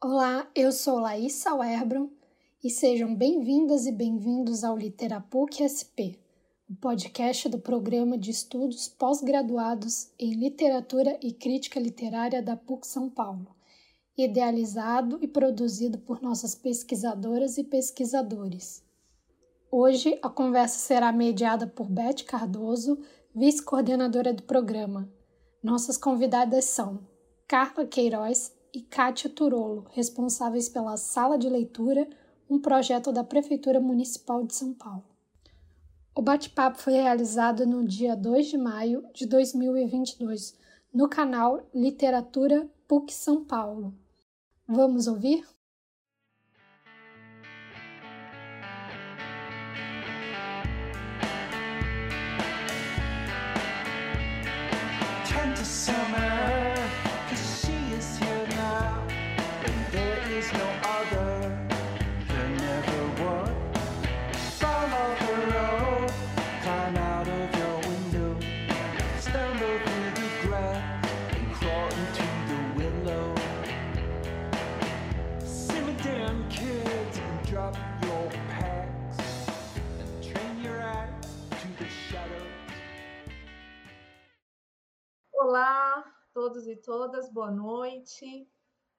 Olá, eu sou Laísa Werbron e sejam bem-vindas e bem-vindos ao Literapuc SP, o podcast do programa de estudos pós-graduados em Literatura e Crítica Literária da PUC São Paulo, idealizado e produzido por nossas pesquisadoras e pesquisadores. Hoje a conversa será mediada por Beth Cardoso, vice-coordenadora do programa. Nossas convidadas são Carla Queiroz e Kátia Turolo, responsáveis pela Sala de Leitura, um projeto da Prefeitura Municipal de São Paulo. O bate-papo foi realizado no dia 2 de maio de 2022, no canal Literatura PUC São Paulo. Vamos ouvir? Olá, todos e todas, boa noite.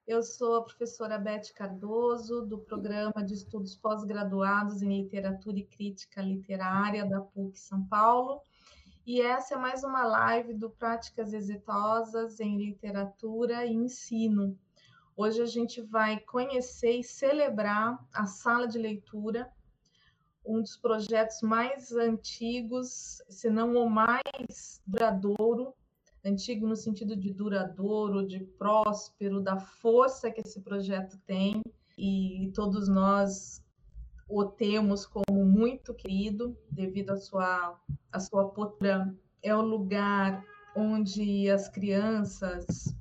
Eu sou a professora Beth Cardoso, do Programa de Estudos Pós-Graduados em Literatura e Crítica Literária da PUC São Paulo. E essa é mais uma live do Práticas Exitosas em Literatura e Ensino. Hoje a gente vai conhecer e celebrar a sala de leitura, um dos projetos mais antigos, se não o mais duradouro antigo no sentido de duradouro, de próspero, da força que esse projeto tem, e todos nós o temos como muito querido devido à sua, à sua postura. É o lugar onde as crianças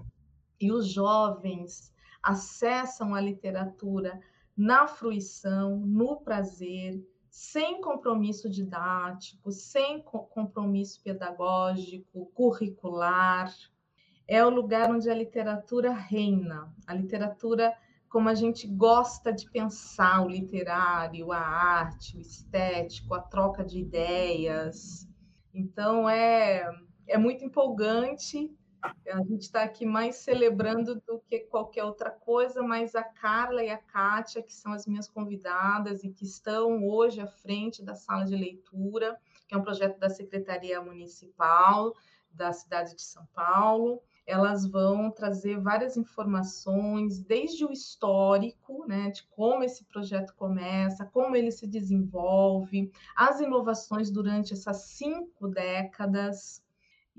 e os jovens acessam a literatura na fruição, no prazer, sem compromisso didático, sem compromisso pedagógico, curricular. É o lugar onde a literatura reina, a literatura como a gente gosta de pensar o literário, a arte, o estético, a troca de ideias. Então é, é muito empolgante a gente está aqui mais celebrando do que qualquer outra coisa, mas a Carla e a Kátia, que são as minhas convidadas e que estão hoje à frente da sala de leitura, que é um projeto da Secretaria Municipal da cidade de São Paulo. Elas vão trazer várias informações, desde o histórico, né, de como esse projeto começa, como ele se desenvolve, as inovações durante essas cinco décadas,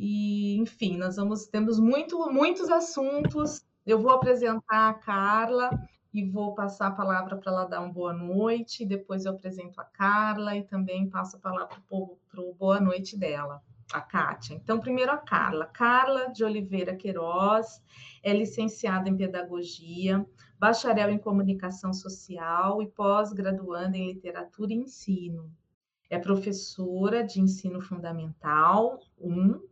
e, enfim, nós vamos temos muito, muitos assuntos. Eu vou apresentar a Carla e vou passar a palavra para ela dar uma boa noite. Depois eu apresento a Carla e também passo a palavra para o boa noite dela, a Kátia. Então, primeiro a Carla. Carla de Oliveira Queiroz é licenciada em Pedagogia, bacharel em Comunicação Social e pós-graduanda em Literatura e Ensino. É professora de ensino fundamental 1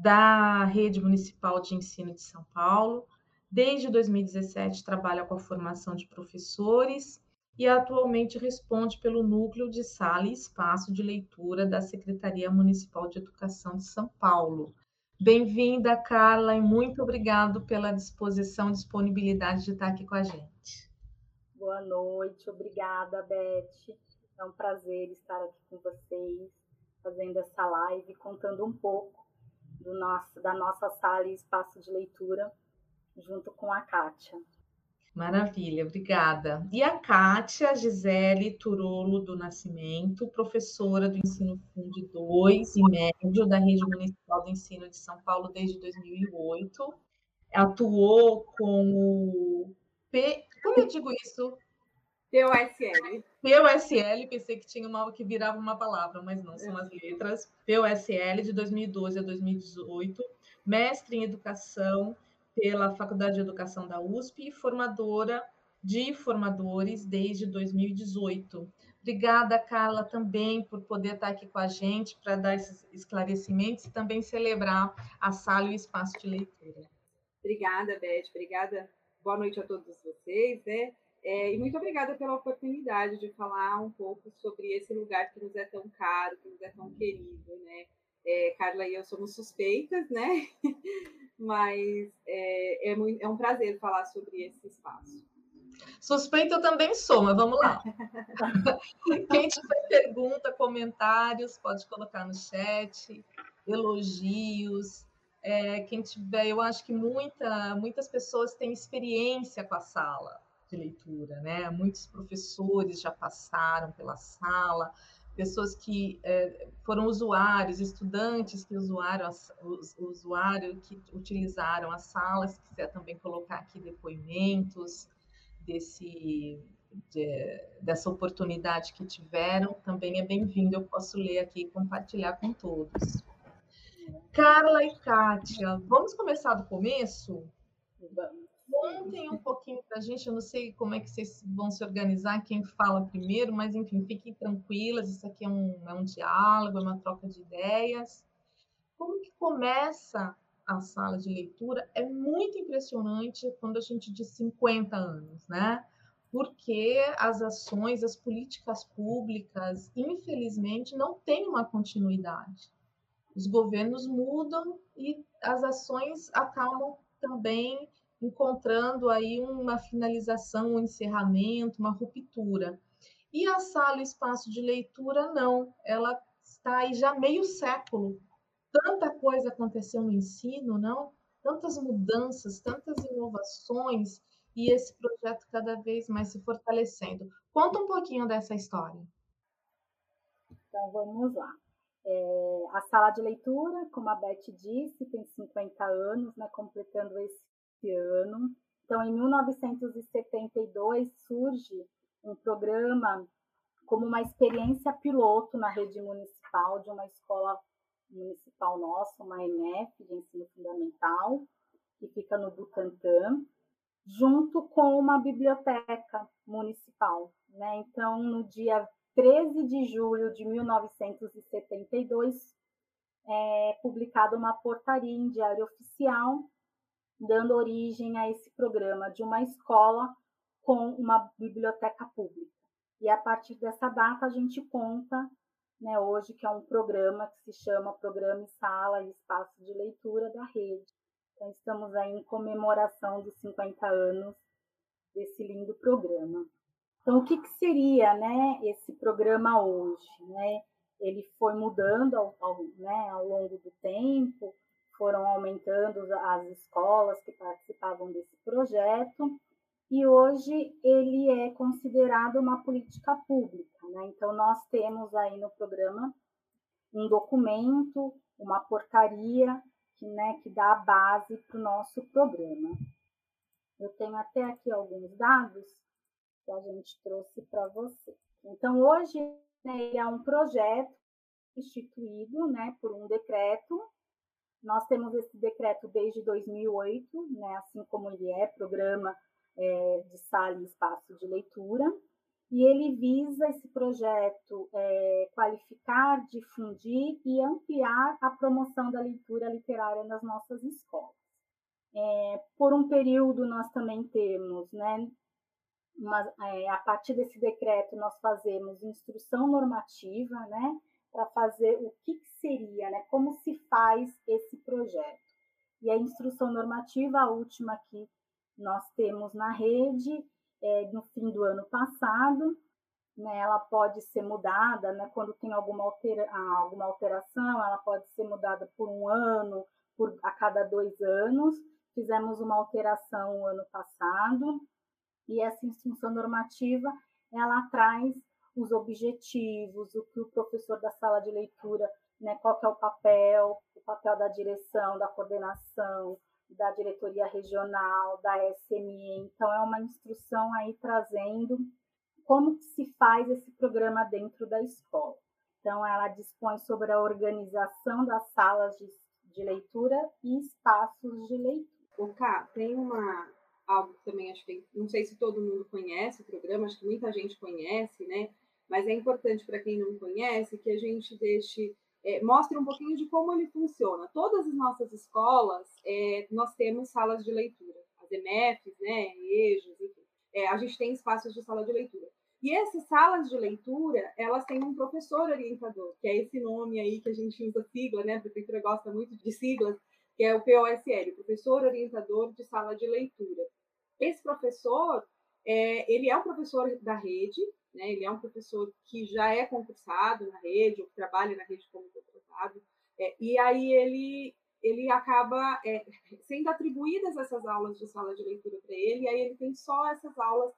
da Rede Municipal de Ensino de São Paulo. Desde 2017 trabalha com a formação de professores e atualmente responde pelo núcleo de sala e espaço de leitura da Secretaria Municipal de Educação de São Paulo. Bem-vinda, Carla, e muito obrigado pela disposição disponibilidade de estar aqui com a gente. Boa noite, obrigada, Beth. É um prazer estar aqui com vocês, fazendo essa live, contando um pouco nosso, da nossa sala e espaço de leitura, junto com a Kátia. Maravilha, obrigada. E a Kátia Gisele Turolo do Nascimento, professora do Ensino Fundo 2 e médio da Rede Municipal do Ensino de São Paulo desde 2008. Atuou com o P... Como eu digo isso? POSL. POSL, pensei que tinha uma que virava uma palavra, mas não, são as letras. POSL de 2012 a 2018, mestre em educação pela Faculdade de Educação da USP e formadora de formadores desde 2018. Obrigada, Carla, também por poder estar aqui com a gente para dar esses esclarecimentos e também celebrar a sala e o espaço de leitura. Obrigada, Beth. Obrigada boa noite a todos vocês, né? É, e muito obrigada pela oportunidade de falar um pouco sobre esse lugar que nos é tão caro, que nos é tão querido, né? É, Carla e eu somos suspeitas, né? Mas é, é, muito, é um prazer falar sobre esse espaço. Suspeita eu também sou, mas vamos lá. Quem tiver pergunta, comentários, pode colocar no chat, elogios. É, quem tiver, eu acho que muita, muitas pessoas têm experiência com a sala de leitura, né? Muitos professores já passaram pela sala, pessoas que é, foram usuários, estudantes que usuaram, os, usuário que utilizaram as salas, se quiser também colocar aqui depoimentos desse de, dessa oportunidade que tiveram, também é bem-vindo. Eu posso ler aqui e compartilhar com todos. Carla e Kátia, vamos começar do começo? Contem um pouquinho para a gente, eu não sei como é que vocês vão se organizar, quem fala primeiro, mas enfim, fiquem tranquilas, isso aqui é um, é um diálogo, é uma troca de ideias. Como que começa a sala de leitura é muito impressionante quando a gente diz 50 anos, né? Porque as ações, as políticas públicas, infelizmente, não têm uma continuidade. Os governos mudam e as ações acabam também encontrando aí uma finalização, um encerramento, uma ruptura. E a sala, espaço de leitura, não. Ela está aí já meio século tanta coisa aconteceu no ensino, não? Tantas mudanças, tantas inovações e esse projeto cada vez mais se fortalecendo. Conta um pouquinho dessa história. Então vamos lá. É, a sala de leitura, como a Beth disse, tem 50 anos, né, completando esse ano. Então, em 1972 surge um programa como uma experiência piloto na rede municipal de uma escola municipal nossa, uma ENEF de ensino fundamental, que fica no Butantã, junto com uma biblioteca municipal. Né? Então, no dia 13 de julho de 1972, é publicada uma portaria em diário oficial, dando origem a esse programa de uma escola com uma biblioteca pública. E a partir dessa data, a gente conta né, hoje, que é um programa que se chama Programa e Sala e Espaço de Leitura da Rede. Então, estamos aí em comemoração dos 50 anos desse lindo programa. Então, o que, que seria né, esse programa hoje? Né? Ele foi mudando ao, ao, né, ao longo do tempo, foram aumentando as escolas que participavam desse projeto, e hoje ele é considerado uma política pública. Né? Então, nós temos aí no programa um documento, uma portaria que, né, que dá a base para o nosso programa. Eu tenho até aqui alguns dados que a gente trouxe para você. Então, hoje né, ele é um projeto instituído né, por um decreto. Nós temos esse decreto desde 2008, né, assim como ele é programa é, de sala e espaço de leitura, e ele visa esse projeto é, qualificar, difundir e ampliar a promoção da leitura literária nas nossas escolas. É, por um período, nós também temos, né, uma, é, a partir desse decreto, nós fazemos instrução normativa, né, para fazer o que, que seria, né, como se faz esse projeto. E a instrução normativa, a última aqui nós temos na rede é, no fim do ano passado. Né, ela pode ser mudada né, quando tem alguma, altera, alguma alteração, ela pode ser mudada por um ano, por a cada dois anos. Fizemos uma alteração o ano passado e essa instrução normativa ela traz os objetivos, o que o professor da sala de leitura, né, qual é o papel, o papel da direção, da coordenação, da diretoria regional, da SME. Então, é uma instrução aí trazendo como se faz esse programa dentro da escola. Então, ela dispõe sobre a organização das salas de, de leitura e espaços de leitura. O Cá, tem uma algo que também acho que não sei se todo mundo conhece o programa, acho que muita gente conhece, né? Mas é importante para quem não conhece que a gente deixe é, mostra um pouquinho de como ele funciona. Todas as nossas escolas, é, nós temos salas de leitura. as EMEFs, né, EJOs, enfim. É, a gente tem espaços de sala de leitura. E essas salas de leitura, elas têm um professor orientador, que é esse nome aí que a gente usa sigla, né? A prefeitura gosta muito de siglas, que é o POSL, Professor Orientador de Sala de Leitura. Esse professor, é, ele é um professor da rede, né? ele é um professor que já é concursado na rede, ou trabalha na rede como contratado, é, e aí ele, ele acaba é, sendo atribuídas essas aulas de sala de leitura para ele, e aí ele tem só essas aulas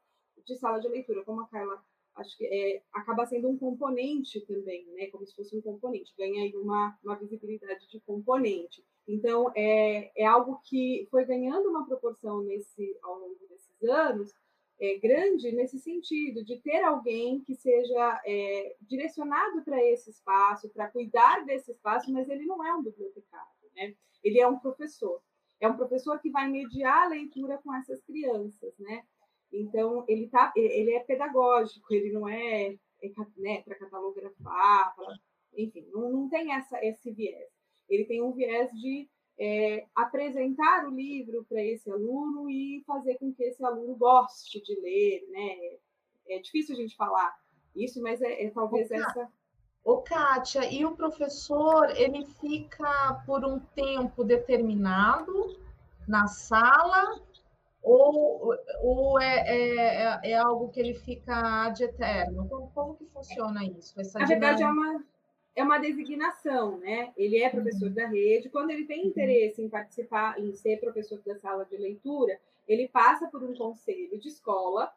de sala de leitura, como a Carla acho que é, acaba sendo um componente também, né? Como se fosse um componente, ganha aí uma, uma visibilidade de componente. Então, é, é algo que foi ganhando uma proporção nesse, ao longo desses anos, é, grande nesse sentido, de ter alguém que seja é, direcionado para esse espaço, para cuidar desse espaço, mas ele não é um bibliotecário, né? Ele é um professor. É um professor que vai mediar a leitura com essas crianças, né? Então, ele, tá, ele é pedagógico, ele não é, é né, para catalografar, pra, enfim, não, não tem essa, esse viés. Ele tem um viés de é, apresentar o livro para esse aluno e fazer com que esse aluno goste de ler, né? É difícil a gente falar isso, mas é, é talvez Ô, essa. Ô, Kátia, e o professor, ele fica por um tempo determinado na sala ou, ou é, é, é, é, algo que ele fica de eterno? Como, como que funciona isso? Essa Na verdade, é uma, é uma designação, né? Ele é professor uhum. da rede. Quando ele tem uhum. interesse em participar, em ser professor da sala de leitura, ele passa por um conselho de escola,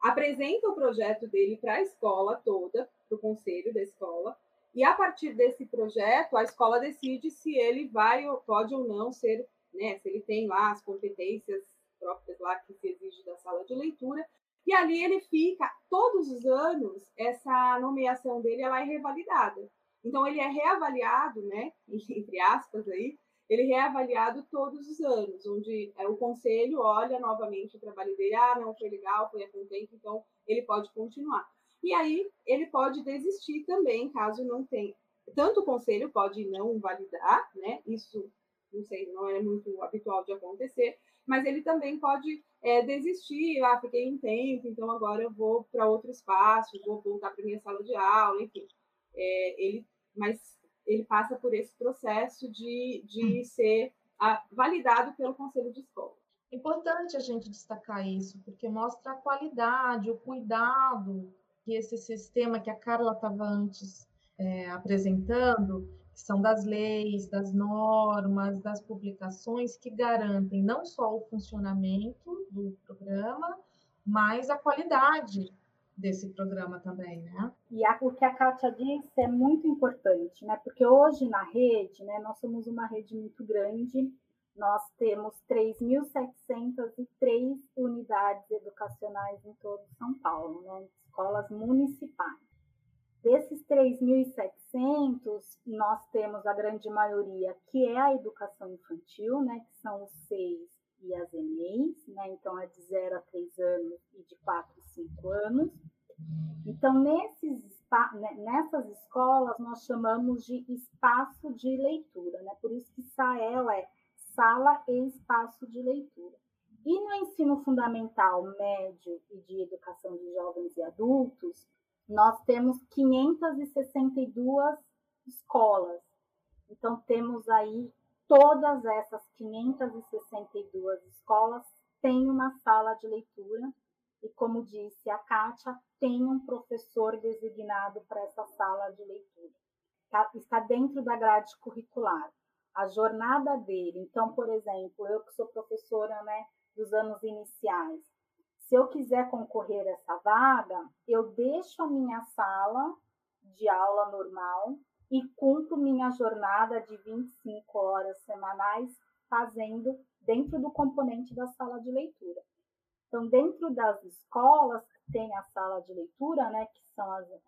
apresenta o projeto dele para a escola toda, para o conselho da escola, e a partir desse projeto, a escola decide se ele vai ou pode ou não ser, né? Se ele tem lá as competências próprias lá que se exige da sala de leitura. E ali ele fica, todos os anos, essa nomeação dele ela é revalidada. Então, ele é reavaliado, né, entre aspas aí, ele é reavaliado todos os anos, onde é, o conselho olha novamente o trabalho dele, ah, não foi legal, foi a contento, então ele pode continuar. E aí ele pode desistir também, caso não tenha. Tanto o conselho pode não validar, né? Isso não sei, não é muito habitual de acontecer, mas ele também pode é, desistir, ah, fiquei em tempo, então agora eu vou para outro espaço, vou voltar para minha sala de aula, enfim. É, ele, mas ele passa por esse processo de, de hum. ser validado pelo conselho de escola. Importante a gente destacar isso, porque mostra a qualidade, o cuidado que esse sistema que a Carla estava antes é, apresentando, que são das leis, das normas, das publicações que garantem não só o funcionamento do programa, mas a qualidade desse programa também, né? E a, o que a Kátia disse é muito importante, né? Porque hoje na rede, né, nós somos uma rede muito grande, nós temos 3.703 unidades educacionais em todo São Paulo, né? Escolas municipais. Desses 3.700, nós temos a grande maioria que é a educação infantil, né, que são os seis e as ENEIs, né, então é de 0 a 3 anos e de 4 a 5 anos. Então, nesses, né, nessas escolas, nós chamamos de espaço de leitura, né, por isso que SAEL é sala e espaço de leitura. E no ensino fundamental, médio e de educação de jovens e adultos, nós temos 562 escolas. Então, temos aí todas essas 562 escolas têm uma sala de leitura e, como disse a Kátia, tem um professor designado para essa sala de leitura. Tá, está dentro da grade curricular. A jornada dele, então, por exemplo, eu que sou professora né, dos anos iniciais, se eu quiser concorrer a essa vaga, eu deixo a minha sala de aula normal e cumpro minha jornada de 25 horas semanais fazendo dentro do componente da sala de leitura. Então, dentro das escolas que tem a sala de leitura, né, que são as, eh,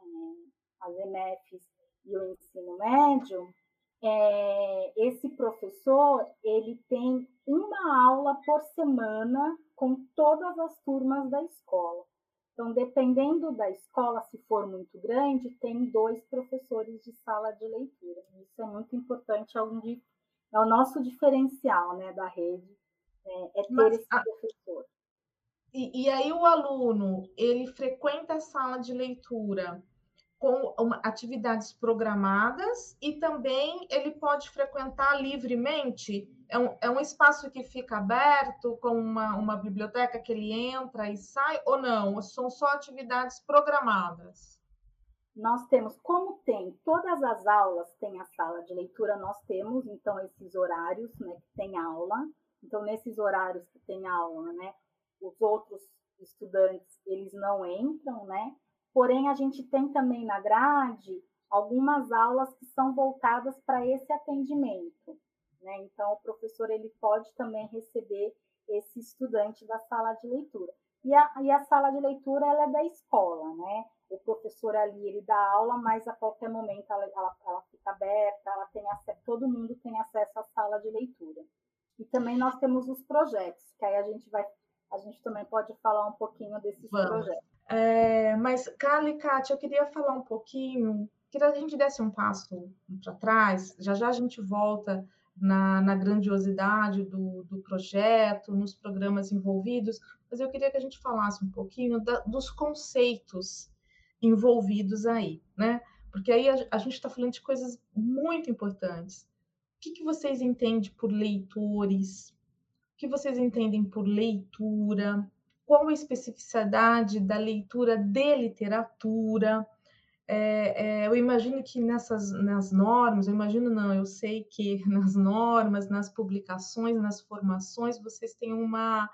as EMEFs e o ensino médio, é, esse professor ele tem uma aula por semana com todas as turmas da escola. Então, dependendo da escola, se for muito grande, tem dois professores de sala de leitura. Isso é muito importante, é, um, é o nosso diferencial né, da rede é, é ter Mas, esse professor. E, e, aí o aluno ele frequenta a sala de leitura com uma, atividades programadas e também ele pode frequentar livremente. É um, é um espaço que fica aberto com uma, uma biblioteca que ele entra e sai ou não? São só atividades programadas? Nós temos, como tem todas as aulas, tem a sala de leitura, nós temos então esses horários, né, que tem aula. Então nesses horários que tem aula, né, os outros estudantes eles não entram, né? Porém a gente tem também na grade algumas aulas que são voltadas para esse atendimento, né? Então o professor ele pode também receber esse estudante da sala de leitura. E a, e a sala de leitura ela é da escola, né? O professor ali ele dá aula, mas a qualquer momento ela, ela, ela fica aberta, ela tem acesso, todo mundo tem acesso à sala de leitura. E também nós temos os projetos, que aí a gente vai a gente também pode falar um pouquinho desses Vamos. projetos. É, mas, Carla e Kátia, eu queria falar um pouquinho, queria que a gente desse um passo para trás, já já a gente volta na, na grandiosidade do, do, projeto, nos programas envolvidos, mas eu queria que a gente falasse um pouquinho da, dos conceitos envolvidos aí, né? Porque aí a, a gente está falando de coisas muito importantes. O que, que vocês entendem por leitores? Que vocês entendem por leitura? Qual a especificidade da leitura de literatura? É, é, eu imagino que nessas nas normas, eu imagino não, eu sei que nas normas, nas publicações, nas formações, vocês têm uma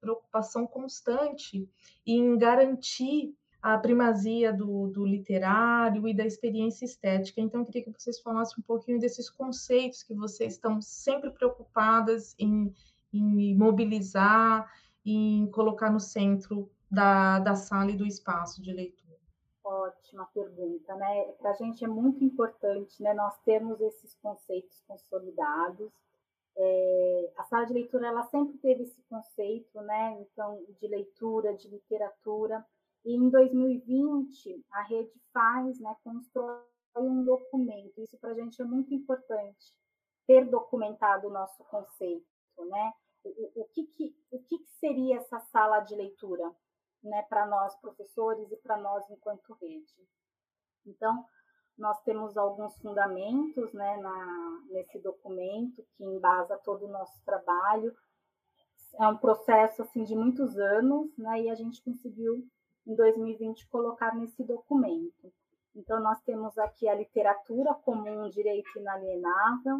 preocupação constante em garantir a primazia do, do, literário e da experiência estética. Então, eu queria que vocês falassem um pouquinho desses conceitos que vocês estão sempre preocupadas em, em mobilizar, em colocar no centro da, da sala e do espaço de leitura? Ótima pergunta, né? Para a gente é muito importante, né, nós termos esses conceitos consolidados. É, a sala de leitura ela sempre teve esse conceito, né? Então, de leitura, de literatura. E em 2020 a rede faz, né, constrói um documento. Isso para a gente é muito importante ter documentado o nosso conceito, né? O, o, que, que, o que, que seria essa sala de leitura né, para nós professores e para nós enquanto rede. Então, nós temos alguns fundamentos né, na, nesse documento que embasa todo o nosso trabalho. É um processo assim de muitos anos, né, e a gente conseguiu em 2020 colocar nesse documento. Então nós temos aqui a literatura como um direito inalienável,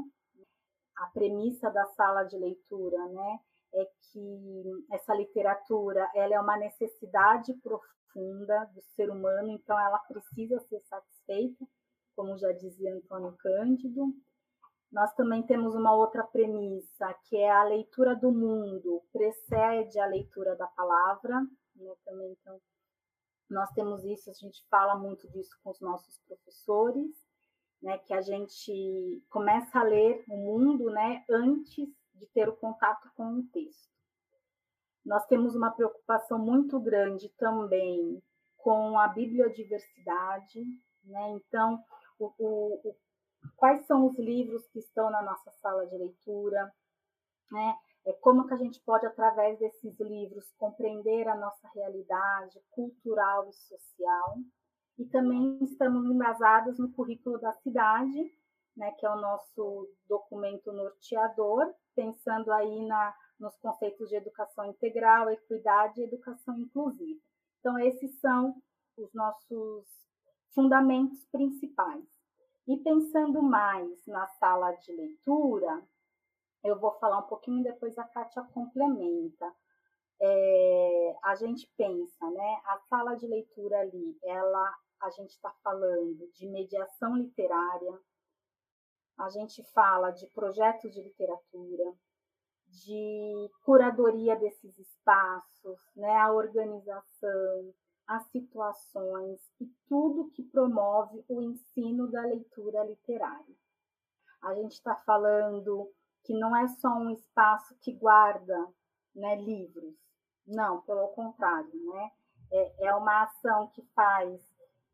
a premissa da sala de leitura, né, é que essa literatura ela é uma necessidade profunda do ser humano, então ela precisa ser satisfeita, como já dizia Antônio Cândido. Nós também temos uma outra premissa, que é a leitura do mundo precede a leitura da palavra, né, também então nós temos isso, a gente fala muito disso com os nossos professores né, que a gente começa a ler o mundo né, antes de ter o contato com o texto. Nós temos uma preocupação muito grande também com a bibliodiversidade, né? então, o, o, o, quais são os livros que estão na nossa sala de leitura, né? É como que a gente pode, através desses livros, compreender a nossa realidade cultural e social, e também estamos embasadas no currículo da cidade, né, que é o nosso documento norteador, pensando aí na, nos conceitos de educação integral, equidade e educação inclusiva. Então, esses são os nossos fundamentos principais. E pensando mais na sala de leitura, eu vou falar um pouquinho depois a Kátia complementa. É, a gente pensa, né? A sala de leitura ali, ela a gente está falando de mediação literária, a gente fala de projetos de literatura, de curadoria desses espaços, né, a organização, as situações e tudo que promove o ensino da leitura literária. A gente está falando que não é só um espaço que guarda né, livros, não, pelo contrário, né? É, é uma ação que faz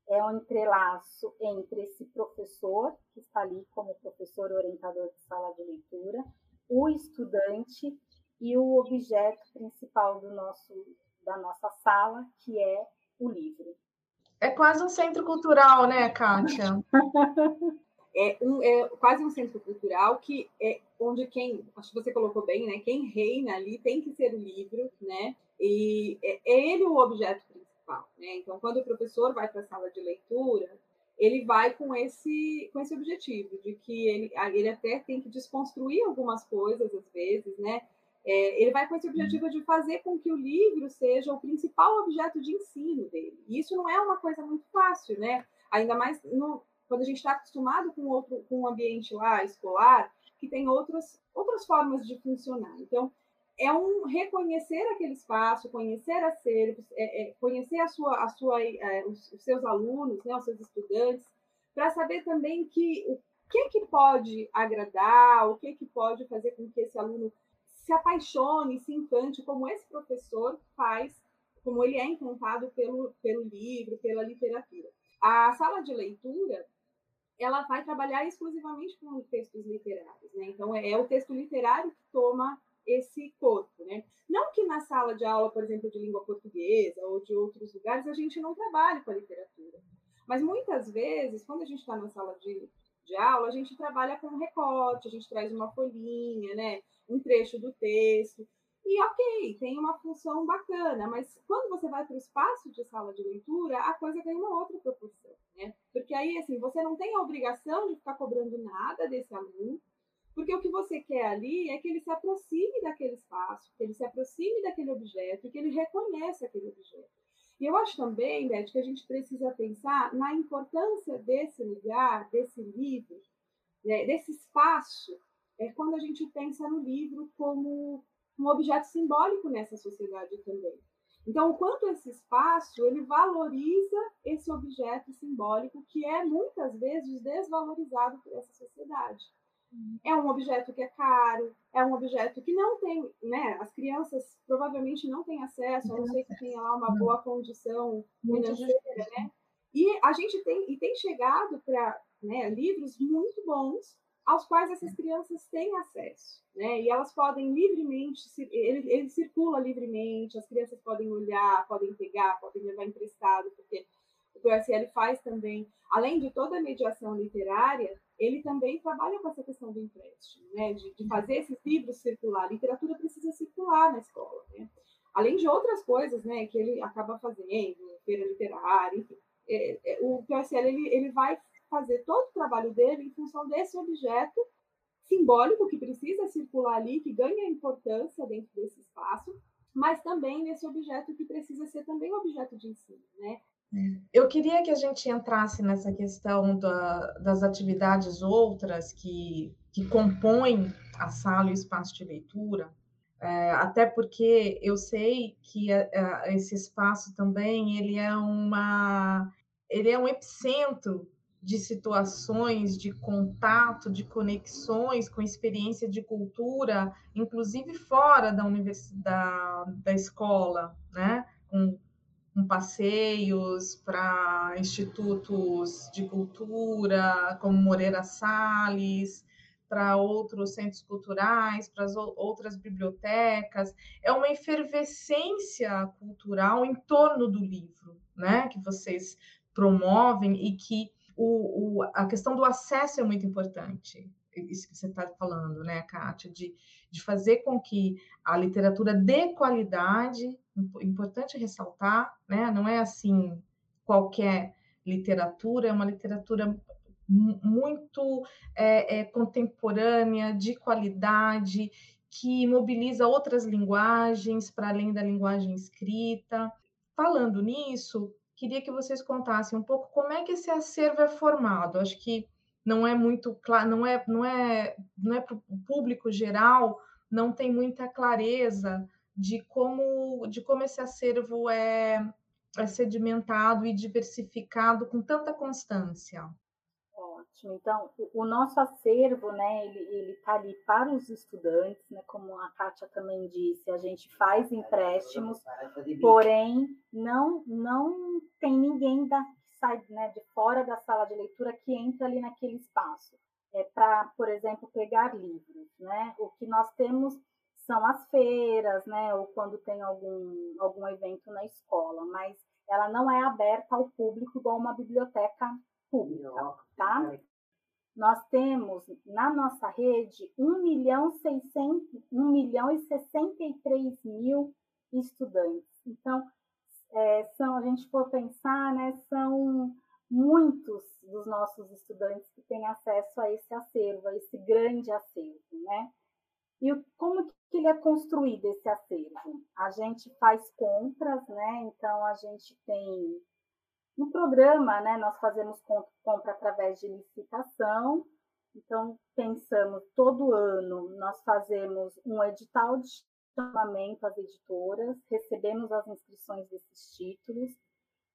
é um entrelaço entre esse professor, que está ali como professor orientador de sala de leitura, o estudante e o objeto principal do nosso, da nossa sala, que é o livro. É quase um centro cultural, né, Kátia? é, um, é quase um centro cultural que é onde quem, acho que você colocou bem, né? Quem reina ali tem que ser o livro, né? E é, é ele o objeto principal, né? Então, quando o professor vai para a sala de leitura, ele vai com esse com esse objetivo de que ele, ele até tem que desconstruir algumas coisas às vezes, né? É, ele vai com esse objetivo de fazer com que o livro seja o principal objeto de ensino dele. E isso não é uma coisa muito fácil, né? Ainda mais no, quando a gente está acostumado com outro com um ambiente lá escolar que tem outras outras formas de funcionar. Então é um reconhecer aquele espaço, conhecer acervos, é, é, conhecer a sua, a sua, é, os, os, seus alunos, né, os seus estudantes, para saber também que o que que pode agradar, o que que pode fazer com que esse aluno se apaixone, se encante, como esse professor faz, como ele é encantado pelo, pelo livro, pela literatura. A sala de leitura, ela vai trabalhar exclusivamente com textos literários, né? Então, é, é o texto literário que toma esse corpo, né? Não que na sala de aula, por exemplo, de língua portuguesa ou de outros lugares, a gente não trabalhe com a literatura. Mas muitas vezes, quando a gente está na sala de, de aula, a gente trabalha com um recorte, a gente traz uma folhinha, né? um trecho do texto. E ok, tem uma função bacana, mas quando você vai para o espaço de sala de leitura, a coisa ganha uma outra proporção, né? Porque aí, assim, você não tem a obrigação de ficar cobrando nada desse aluno, porque o que você quer ali é que ele se aproxime daquele espaço, que ele se aproxime daquele objeto, que ele reconheça aquele objeto. E eu acho também, Beth, que a gente precisa pensar na importância desse lugar, desse livro, né, desse espaço é quando a gente pensa no livro como um objeto simbólico nessa sociedade também. Então, o quanto esse espaço ele valoriza esse objeto simbólico que é muitas vezes desvalorizado por essa sociedade. É um objeto que é caro, é um objeto que não tem, né? As crianças provavelmente não têm acesso, a não ser que tenha lá uma boa condição financeira, né? E a gente tem e tem chegado para né, livros muito bons aos quais essas crianças têm acesso, né? E elas podem livremente, ele, ele circula livremente, as crianças podem olhar, podem pegar, podem levar emprestado, porque o PSL faz também, além de toda a mediação literária, ele também trabalha com essa questão do empréstimo, né? De, de fazer esses livros circular. A literatura precisa circular na escola, né? Além de outras coisas, né? Que ele acaba fazendo, feira literária, enfim. É, é, o PSL ele, ele vai fazer todo o trabalho dele em função desse objeto simbólico que precisa circular ali, que ganha importância dentro desse espaço, mas também nesse objeto que precisa ser também objeto de ensino, né? Eu queria que a gente entrasse nessa questão da, das atividades outras que, que compõem a sala e o espaço de leitura, é, até porque eu sei que é, é esse espaço também ele é uma ele é um epicentro de situações de contato, de conexões com experiência de cultura, inclusive fora da universidade, da escola, né? Com, com passeios para institutos de cultura, como Moreira Salles, para outros centros culturais, para as outras bibliotecas. É uma efervescência cultural em torno do livro, né? Que vocês promovem e que o, o, a questão do acesso é muito importante, isso que você está falando, né, Kátia, de, de fazer com que a literatura dê qualidade, importante ressaltar, né, não é assim qualquer literatura, é uma literatura muito é, é, contemporânea, de qualidade, que mobiliza outras linguagens para além da linguagem escrita. Falando nisso, queria que vocês contassem um pouco como é que esse acervo é formado. Acho que não é muito claro, não é, não é, não é para o público geral, não tem muita clareza de como, de como esse acervo é, é sedimentado e diversificado com tanta constância. Ótimo. Então, o, o nosso acervo, né, ele está ali para os estudantes, né, como a Kátia também disse, a gente faz empréstimos, porém não não tem ninguém da, que sai né, de fora da sala de leitura que entra ali naquele espaço. É para, por exemplo, pegar livros. Né? O que nós temos são as feiras, né, ou quando tem algum, algum evento na escola, mas ela não é aberta ao público igual uma biblioteca pública, tá? Nós temos na nossa rede 1 milhão, 600, 1 milhão e 63 mil estudantes. Então, é, são, a gente for pensar, né, são muitos dos nossos estudantes que têm acesso a esse acervo, a esse grande acervo, né? E como que ele é construído, esse acervo? A gente faz compras, né? Então, a gente tem... No programa, né, nós fazemos compra através de licitação. Então, pensamos, todo ano, nós fazemos um edital de chamamento às editoras, recebemos as inscrições desses títulos,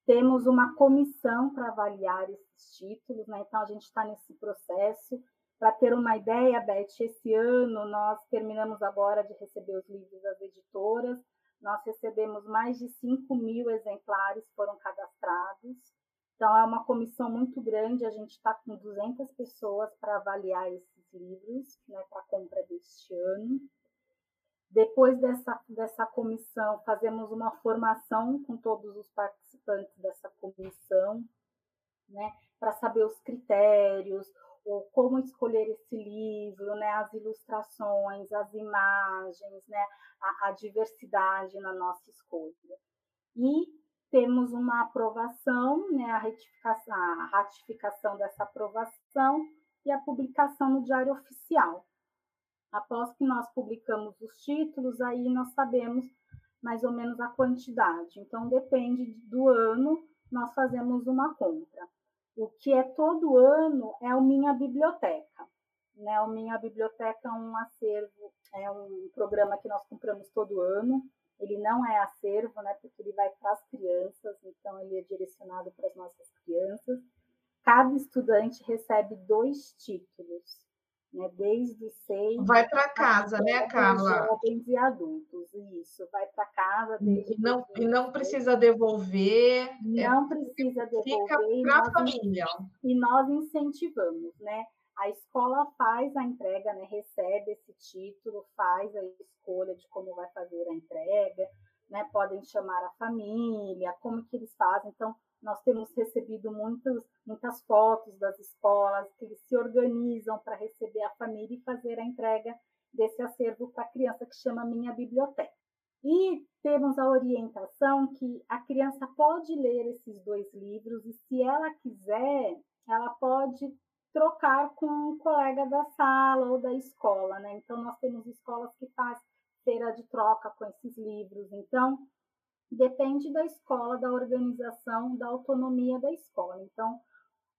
temos uma comissão para avaliar esses títulos, né? então a gente está nesse processo. Para ter uma ideia, Beth, esse ano nós terminamos agora de receber os livros das editoras, nós recebemos mais de 5 mil exemplares foram cadastrados. Então, é uma comissão muito grande, a gente está com 200 pessoas para avaliar esses livros, né, para compra deste ano. Depois dessa, dessa comissão, fazemos uma formação com todos os participantes dessa comissão, né, para saber os critérios, ou como escolher esse livro, né, as ilustrações, as imagens, né, a, a diversidade na nossa escolha. E temos uma aprovação, né, a, retificação, a ratificação dessa aprovação e a publicação no Diário Oficial. Após que nós publicamos os títulos, aí nós sabemos mais ou menos a quantidade. Então, depende do ano, nós fazemos uma compra. O que é todo ano é o Minha Biblioteca. Né? O Minha Biblioteca é um acervo, é um programa que nós compramos todo ano. Ele não é acervo, né? porque ele vai para as crianças, então ele é direcionado para as nossas crianças. Cada estudante recebe dois títulos né? Desde seis. Vai para casa, né, Carla? Jovens e adultos, isso, vai para casa desde. E não, e não precisa devolver. É não é, precisa devolver. Fica para a família. E nós incentivamos, né? A escola faz a entrega, né? recebe esse título, faz a escolha de como vai fazer a entrega, né? podem chamar a família, como que eles fazem. Então, nós temos recebido muitas, muitas fotos das escolas que eles se organizam para receber a família e fazer a entrega desse acervo para a criança que chama Minha Biblioteca. E temos a orientação que a criança pode ler esses dois livros e, se ela quiser, ela pode trocar com um colega da sala ou da escola, né? Então, nós temos escolas que fazem feira de troca com esses livros. Então, depende da escola, da organização, da autonomia da escola. Então,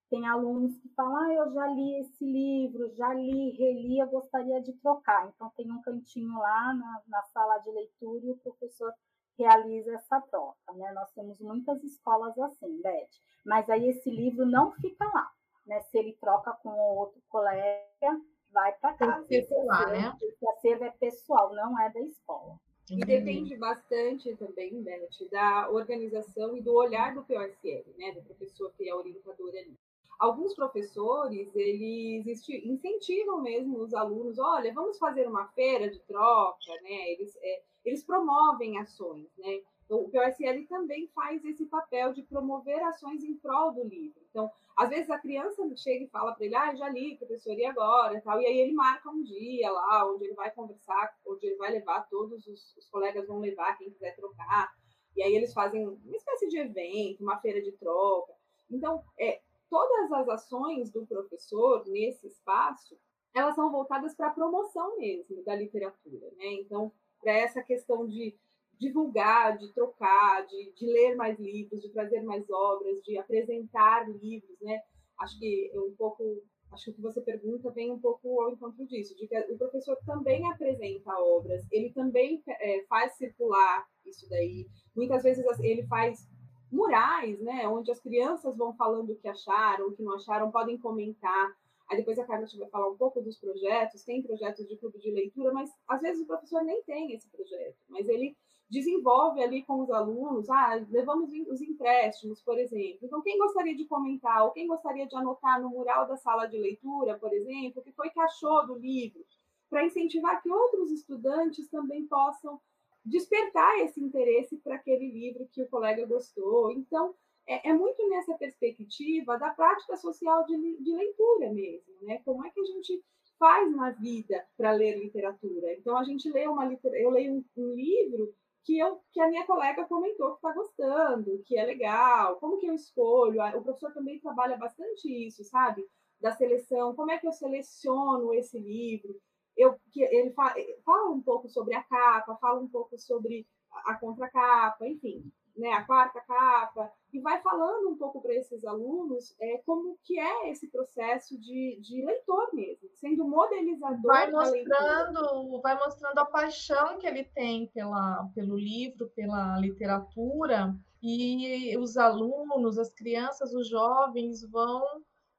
tem alunos que falam, ah, eu já li esse livro, já li, reli, eu gostaria de trocar. Então, tem um cantinho lá na, na sala de leitura e o professor realiza essa troca. Né? Nós temos muitas escolas assim, Beth. Mas aí esse livro não fica lá. Né? Se ele troca com outro colega, vai para casa. Esse acervo, né? esse acervo é pessoal, não é da escola. E depende bastante também, Beth, da organização e do olhar do POSL, né, do professor que é orientador ali. Alguns professores, eles incentivam mesmo os alunos, olha, vamos fazer uma feira de troca, né, eles, é, eles promovem ações, né, o POSL também faz esse papel de promover ações em prol do livro. Então, às vezes a criança chega e fala para ele, ah, já li, professor, e agora? E, tal, e aí ele marca um dia lá, onde ele vai conversar, onde ele vai levar, todos os, os colegas vão levar, quem quiser trocar. E aí eles fazem uma espécie de evento, uma feira de troca. Então, é, todas as ações do professor nesse espaço, elas são voltadas para a promoção mesmo da literatura, né? Então, para essa questão de divulgar, de trocar, de, de ler mais livros, de trazer mais obras, de apresentar livros, né? Acho que um pouco, acho que o que você pergunta vem um pouco ao encontro disso, de que o professor também apresenta obras, ele também é, faz circular isso daí. Muitas vezes ele faz murais, né, onde as crianças vão falando o que acharam, o que não acharam, podem comentar. Aí depois a Carla vai falar um pouco dos projetos, tem projetos de clube de leitura, mas às vezes o professor nem tem esse projeto, mas ele desenvolve ali com os alunos, ah, levamos os empréstimos, por exemplo. Então, quem gostaria de comentar ou quem gostaria de anotar no mural da sala de leitura, por exemplo, o que foi que achou do livro, para incentivar que outros estudantes também possam despertar esse interesse para aquele livro que o colega gostou. Então, é, é, muito nessa perspectiva da prática social de, de leitura mesmo, né? Como é que a gente faz na vida para ler literatura? Então, a gente lê uma eu leio um, um livro que, eu, que a minha colega comentou que está gostando, que é legal, como que eu escolho? O professor também trabalha bastante isso, sabe? Da seleção, como é que eu seleciono esse livro? Eu, que ele fala, fala um pouco sobre a capa, fala um pouco sobre a contracapa, enfim né, a quarta capa, e vai falando um pouco para esses alunos é, como que é esse processo de, de leitor mesmo, sendo modelizador vai mostrando, vai mostrando a paixão que ele tem pela, pelo livro, pela literatura, e os alunos, as crianças, os jovens vão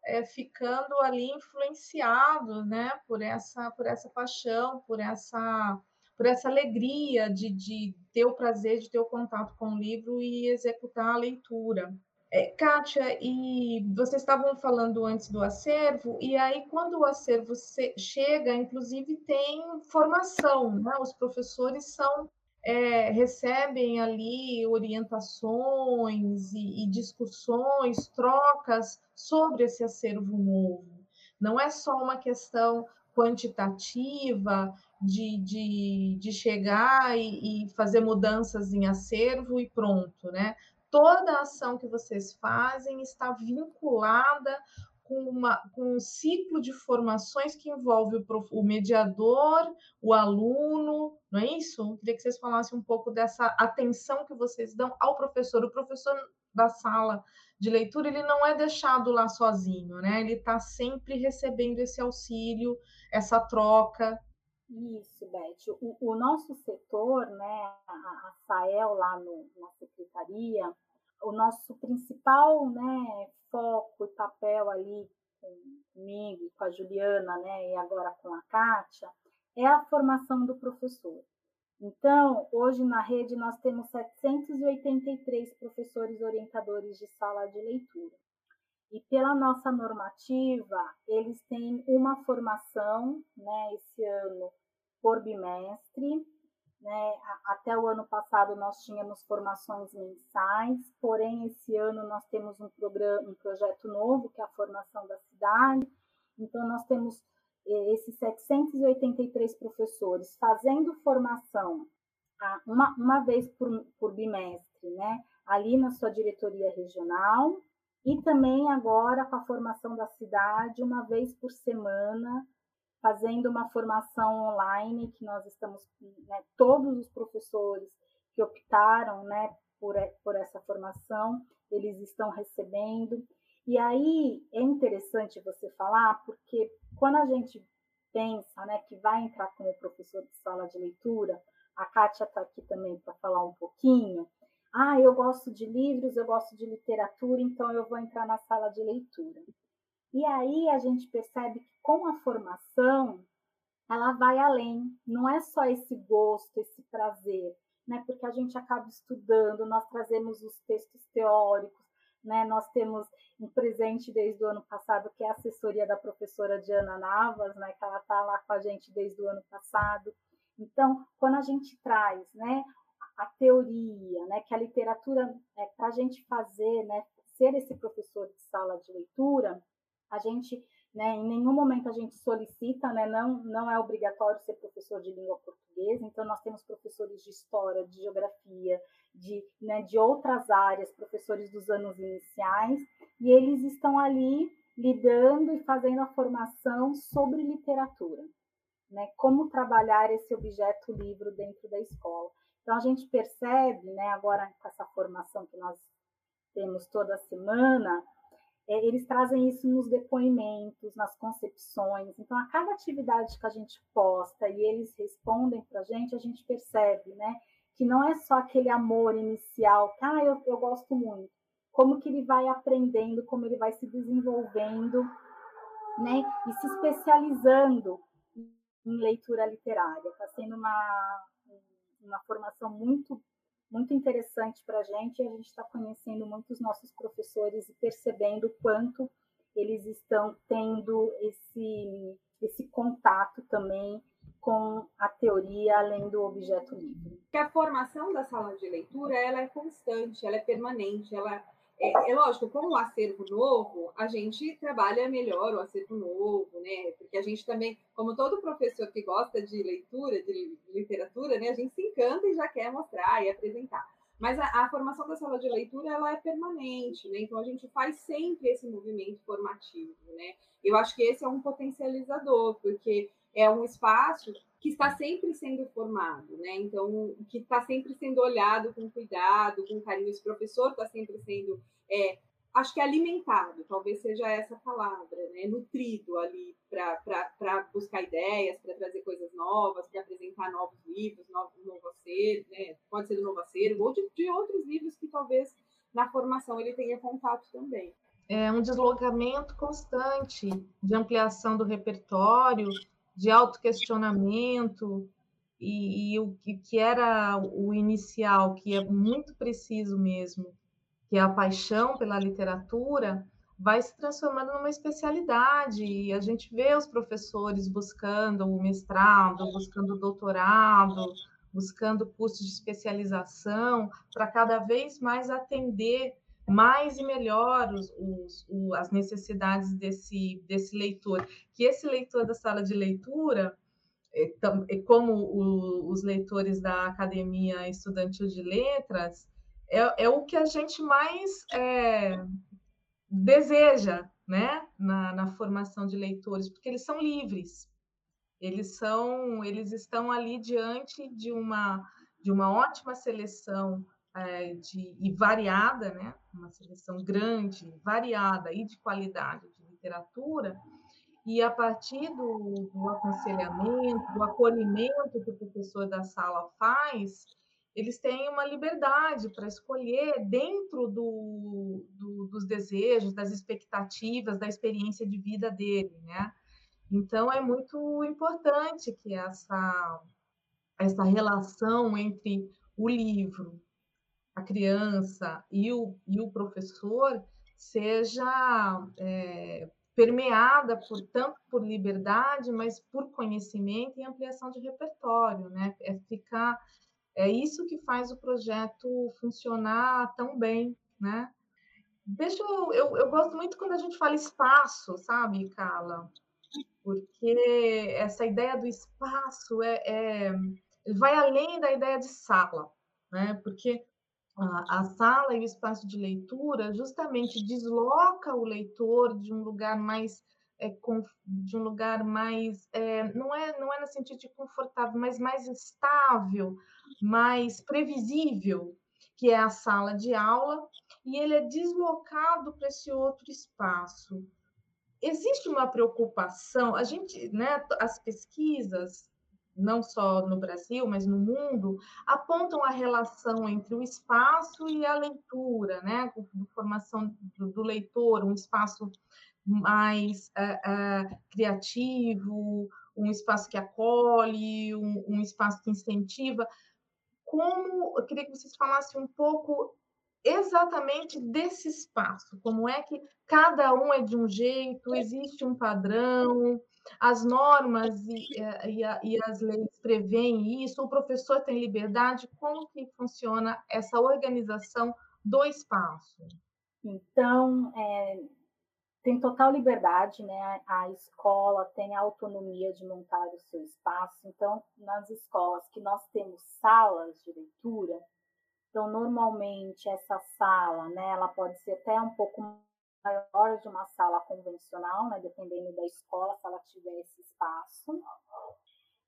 é, ficando ali influenciados, né, por essa, por essa paixão, por essa por essa alegria de, de ter o prazer de ter o contato com o livro e executar a leitura. É, Kátia, e vocês estavam falando antes do acervo, e aí quando o acervo chega, inclusive tem formação, né? os professores são é, recebem ali orientações e, e discussões, trocas sobre esse acervo novo. Não é só uma questão quantitativa de, de, de chegar e, e fazer mudanças em acervo e pronto, né? Toda a ação que vocês fazem está vinculada com, uma, com um ciclo de formações que envolve o, o, mediador, o aluno, não é isso? Queria que vocês falassem um pouco dessa atenção que vocês dão ao professor. O professor da sala de leitura, ele não é deixado lá sozinho, né? Ele está sempre recebendo esse auxílio, essa troca. Isso, Beth. O, o nosso setor, né, a, a FAEL lá no, na secretaria, o nosso principal né, foco e papel ali comigo, com a Juliana, né, e agora com a Kátia, é a formação do professor. Então, hoje na rede nós temos 783 professores orientadores de sala de leitura. Pela nossa normativa, eles têm uma formação, né, esse ano por bimestre, né? Até o ano passado nós tínhamos formações mensais, porém esse ano nós temos um programa, um projeto novo que é a formação da cidade. Então nós temos eh, esses 783 professores fazendo formação uma, uma vez por, por bimestre, né? Ali na sua diretoria regional, e também agora com a formação da cidade, uma vez por semana, fazendo uma formação online, que nós estamos, né, todos os professores que optaram né, por, por essa formação, eles estão recebendo. E aí é interessante você falar, porque quando a gente pensa né, que vai entrar como professor de sala de leitura, a Kátia está aqui também para falar um pouquinho, ah, eu gosto de livros, eu gosto de literatura, então eu vou entrar na sala de leitura. E aí a gente percebe que com a formação ela vai além, não é só esse gosto, esse prazer, né? Porque a gente acaba estudando, nós trazemos os textos teóricos, né? Nós temos um presente desde o ano passado que é a assessoria da professora Diana Navas, né? Que ela está lá com a gente desde o ano passado. Então, quando a gente traz, né? A teoria, né, que a literatura, é, para a gente fazer, né, ser esse professor de sala de leitura, a gente, né, em nenhum momento a gente solicita, né, não, não é obrigatório ser professor de língua portuguesa, então nós temos professores de história, de geografia, de, né, de outras áreas, professores dos anos iniciais, e eles estão ali lidando e fazendo a formação sobre literatura, né, como trabalhar esse objeto livro dentro da escola. Então, a gente percebe, né, agora com essa formação que nós temos toda semana, é, eles trazem isso nos depoimentos, nas concepções. Então, a cada atividade que a gente posta e eles respondem para a gente, a gente percebe, né, que não é só aquele amor inicial, que ah, eu, eu gosto muito. Como que ele vai aprendendo, como ele vai se desenvolvendo, né, e se especializando em leitura literária. Está sendo uma, uma formação muito muito interessante para a gente e a gente está conhecendo muitos nossos professores e percebendo quanto eles estão tendo esse esse contato também com a teoria além do objeto livre. Que a formação da sala de leitura ela é constante, ela é permanente, ela é, é, lógico, com o acervo novo, a gente trabalha melhor o acervo novo, né? Porque a gente também, como todo professor que gosta de leitura, de literatura, né? A gente se encanta e já quer mostrar e apresentar. Mas a, a formação da sala de leitura, ela é permanente, né? Então, a gente faz sempre esse movimento formativo, né? Eu acho que esse é um potencializador, porque é um espaço que está sempre sendo formado, né? Então, que está sempre sendo olhado com cuidado, com carinho. Esse professor está sempre sendo, é, acho que alimentado, talvez seja essa palavra, né? Nutrido ali para buscar ideias, para trazer coisas novas, para apresentar novos livros, novo, novo acervo, né? Pode ser do novo acervo, ou de, de outros livros que talvez na formação ele tenha contato também. É um deslocamento constante de ampliação do repertório, de autoquestionamento e, e o que era o inicial, que é muito preciso mesmo, que é a paixão pela literatura, vai se transformando numa especialidade. E a gente vê os professores buscando o mestrado, buscando o doutorado, buscando cursos de especialização, para cada vez mais atender mais e melhor os, os, as necessidades desse, desse leitor. Que esse leitor da sala de leitura, é, é como o, os leitores da Academia Estudantil de Letras, é, é o que a gente mais é, deseja né? Na, na formação de leitores, porque eles são livres. Eles são, eles estão ali diante de uma de uma ótima seleção é, de, e variada, né? uma seleção grande, variada e de qualidade de literatura, e a partir do, do aconselhamento, do acolhimento que o professor da sala faz, eles têm uma liberdade para escolher dentro do, do, dos desejos, das expectativas, da experiência de vida dele, né? Então é muito importante que essa essa relação entre o livro, a criança e o, e o professor seja é, permeada por tanto por liberdade, mas por conhecimento e ampliação de repertório, né? É ficar é isso que faz o projeto funcionar tão bem, né? Deixa eu, eu, eu gosto muito quando a gente fala espaço, sabe, Carla? Porque essa ideia do espaço é, é vai além da ideia de sala, né? Porque a, sala e o espaço de leitura justamente desloca o leitor de um lugar mais é, de um lugar mais é, não é não é no sentido de confortável, mas mais estável, mais previsível, que é a sala de aula, e ele é deslocado para esse outro espaço. Existe uma preocupação, a gente, né, as pesquisas não só no Brasil, mas no mundo, apontam a relação entre o espaço e a leitura, né? A formação do, do leitor, um espaço mais uh, uh, criativo, um espaço que acolhe, um, um, espaço que incentiva. Como eu queria que vocês falassem um pouco exatamente desse espaço, como é que cada um é de um jeito, existe um padrão, as normas e, eh, e, e, as leis preveem isso, o professor tem liberdade, como que funciona essa organização do espaço? Então, é, tem total liberdade, né? A escola tem a autonomia de montar o seu espaço. Então, nas escolas que nós temos salas de leitura, então normalmente essa sala, né, ela pode ser até um pouco maior de uma sala convencional, né, dependendo da escola, se ela tiver esse espaço.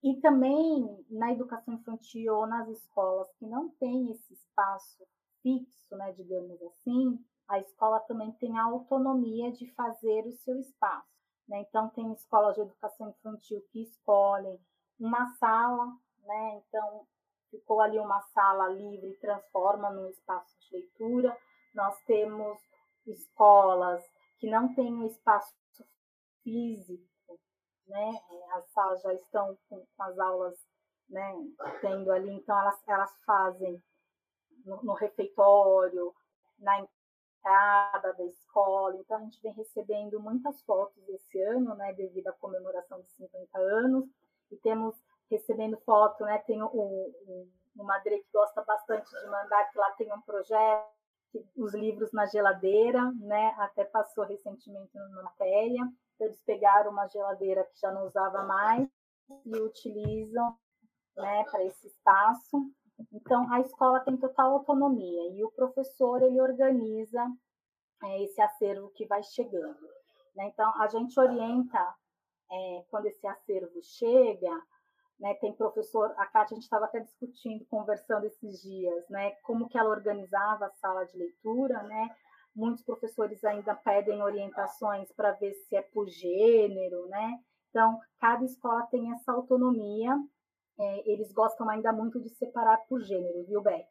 E também na educação infantil ou nas escolas que não tem esse espaço fixo, né, digamos assim, a escola também tem a autonomia de fazer o seu espaço. Né? Então, tem escolas de educação infantil que escolhem uma sala, né? então ficou ali uma sala livre, transforma num espaço de leitura. Nós temos escolas que não têm um espaço físico, né? As salas já estão com, as aulas, né? Tendo ali, então elas, elas fazem no, no refeitório, na entrada da escola. Então a gente vem recebendo muitas fotos esse ano, né? Devido à comemoração de 50 anos, e temos recebendo foto, né? Tem o, o, o Madre que gosta bastante de mandar, que lá tem um projeto, os livros na geladeira, né? Até passou recentemente na matéria. Eles pegaram uma geladeira que já não usava mais e utilizam né, para esse espaço. Então, a escola tem total autonomia e o professor ele organiza é, esse acervo que vai chegando. Né? Então, a gente orienta é, quando esse acervo chega, né, tem professor, a Kátia, a gente estava até discutindo, conversando esses dias, né, como que ela organizava a sala de leitura, né, muitos professores ainda pedem orientações para ver se é por gênero, né, então, cada escola tem essa autonomia, é, eles gostam ainda muito de separar por gênero, viu, Beth?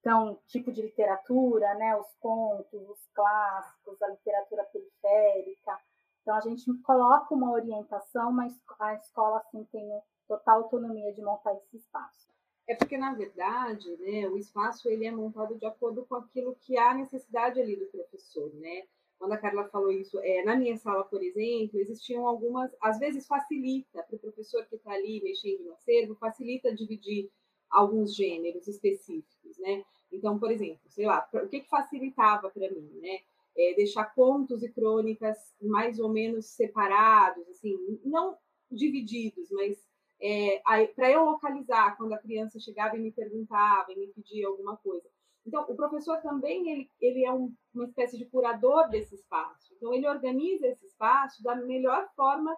Então, tipo de literatura, né, os contos, os clássicos, a literatura periférica, então, a gente coloca uma orientação, mas a escola, assim, tem total autonomia de montar esse espaço. É porque, na verdade, né, o espaço ele é montado de acordo com aquilo que há necessidade ali do professor, né? Quando a Carla falou isso, é, na minha sala, por exemplo, existiam algumas, às vezes facilita para o professor que está ali mexendo no acervo, facilita dividir alguns gêneros específicos, né? Então, por exemplo, sei lá, o que, que facilitava para mim, né? É deixar contos e crônicas mais ou menos separados, assim, não divididos, mas é, para eu localizar quando a criança chegava e me perguntava e me pedia alguma coisa. Então, o professor também ele, ele é um, uma espécie de curador desse espaço. Então, ele organiza esse espaço da melhor forma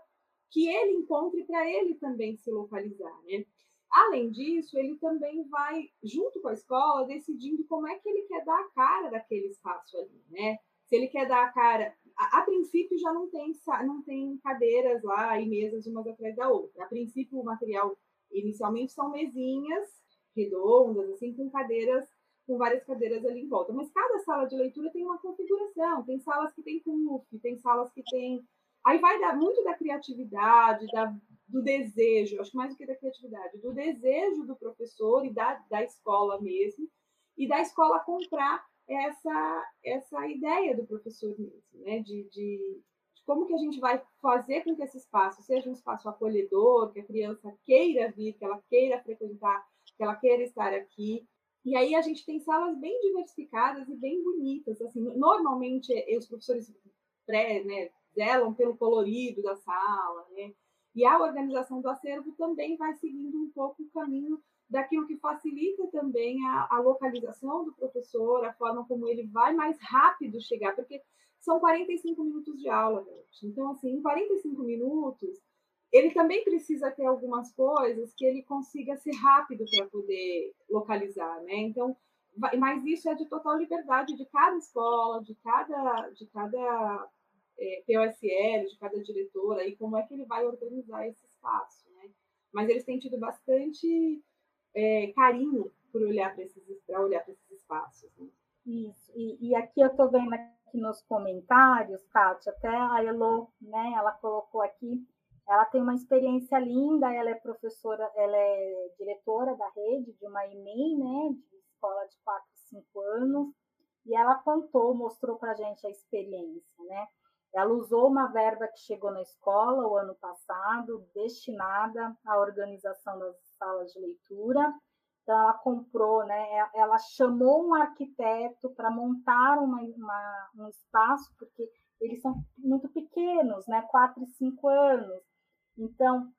que ele encontre para ele também se localizar. Né? Além disso, ele também vai, junto com a escola, decidindo como é que ele quer dar a cara daquele espaço ali. Né? Se ele quer dar a cara a, a, princípio já não tem, não tem cadeiras lá e mesas umas atrás da outra. A princípio, o material inicialmente são mesinhas redondas, assim, com cadeiras, com várias cadeiras ali em volta. Mas cada sala de leitura tem uma configuração. Tem salas que tem puff, tem salas que tem. Aí vai dar muito da criatividade, da, do desejo, acho que mais do que da criatividade, do desejo do professor e da, da escola mesmo, e da escola comprar essa, essa ideia do professor mesmo, né? De, de, de, como que a gente vai fazer com que esse espaço seja um espaço acolhedor, que a criança queira vir, que ela queira frequentar, que ela queira estar aqui. E aí a gente tem salas bem diversificadas e bem bonitas. Assim, normalmente os professores pré, né, zelam pelo colorido da sala, né? E a organização do acervo também vai seguindo um pouco o caminho daquilo que facilita também a, a, localização do professor, a forma como ele vai mais rápido chegar, porque são 45 minutos de aula, gente. Então, assim, em 45 minutos, ele também precisa ter algumas coisas que ele consiga ser rápido para poder localizar, né? Então, mas isso é de total liberdade de cada escola, de cada, de cada é, POSL, de cada diretora, e como é que ele vai organizar esse espaço, né? Mas eles têm tido bastante é, carinho por olhar para esses, olhar esses espaços. Né? Isso, e, e, aqui eu estou vendo aqui nos comentários, Kátia, até a Elo, né, ela colocou aqui, ela tem uma experiência linda, ela é professora, ela é diretora da rede de uma EMEI, né, de escola de 4, 5 anos, e ela contou, mostrou para a gente a experiência, né, ela usou uma verba que chegou na escola o ano passado, destinada à organização das salas de leitura. Então, ela comprou, né? Ela chamou um arquiteto para montar uma, uma, um espaço, porque eles são muito pequenos, né? Quatro e cinco anos. Então,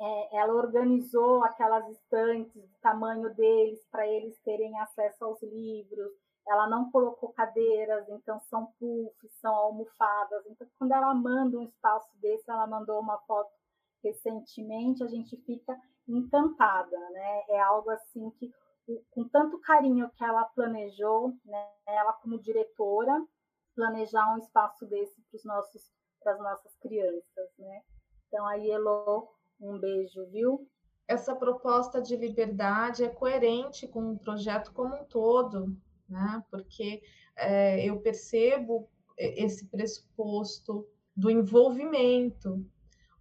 é, ela organizou aquelas estantes do tamanho deles para eles terem acesso aos livros. Ela não colocou cadeiras, então são puffs, são almofadas. Então, quando ela manda um espaço desse, ela mandou uma foto recentemente, a gente fica encantada, né? É algo assim que, com tanto carinho que ela planejou, né? Ela como diretora, planejar um espaço desse para os nossos, para as nossas crianças, né? Então aí, Elo, um beijo, viu? Essa proposta de liberdade é coerente com o projeto como um todo, né? Porque é, eu percebo esse pressuposto do envolvimento,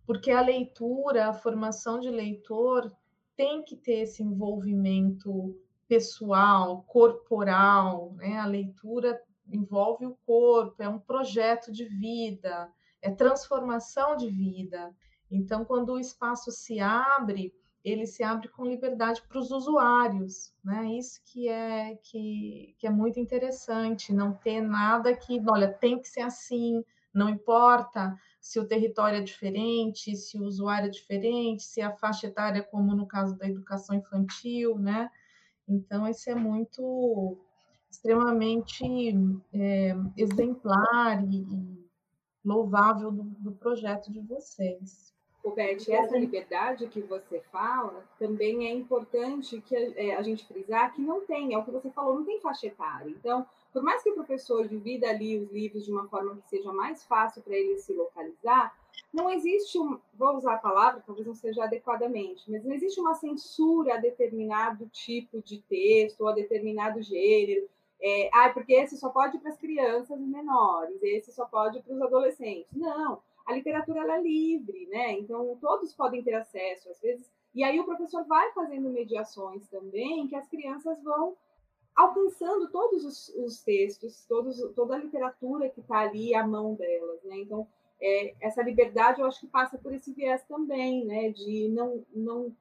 porque a leitura, a formação de leitor tem que ter esse envolvimento pessoal, corporal, né? A leitura envolve o corpo, é um projeto de vida, é transformação de vida. Então, quando o espaço se abre, ele se abre com liberdade para os usuários, né? Isso que é que, que é muito interessante, não ter nada que, olha, tem que ser assim, não importa se o território é diferente, se o usuário é diferente, se a faixa etária é como no caso da educação infantil, né? Então, isso é muito extremamente é, exemplar e, e louvável do, do projeto de vocês. Roberto, essa liberdade que você fala também é importante que a, é, a, gente frisar que não tem, é o que você falou, não tem faixa etária. Então, por mais que o professor divida ali os livros de uma forma que seja mais fácil para ele se localizar, não existe um, vou usar a palavra, talvez não seja adequadamente, mas não existe uma censura a determinado tipo de texto ou a determinado gênero. É, ah, porque esse só pode para as crianças menores, esse só pode para os adolescentes. Não a literatura ela é livre, né? Então todos podem ter acesso, às vezes. E aí o professor vai fazendo mediações também, que as crianças vão alcançando todos os, os textos, todos, toda a literatura que está ali à mão delas, né? Então é, essa liberdade eu acho que passa por esse viés também, né? De não não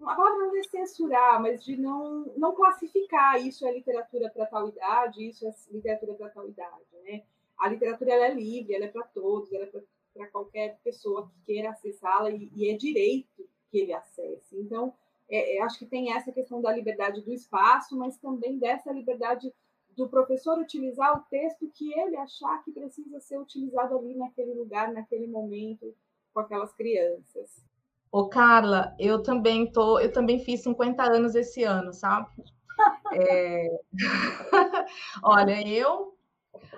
a palavra não é censurar, mas de não, não classificar isso é literatura para tal idade, isso é literatura para tal idade, né? A literatura ela é livre, ela é para todos, ela é para qualquer pessoa que queira acessá-la e, e, é direito que ele acesse. Então, é, é, acho que tem essa questão da liberdade do espaço, mas também dessa liberdade do professor utilizar o texto que ele achar que precisa ser utilizado ali naquele lugar, naquele momento, com aquelas crianças. Ô, Carla, eu também tô, eu também fiz 50 anos esse ano, sabe? É... Olha, eu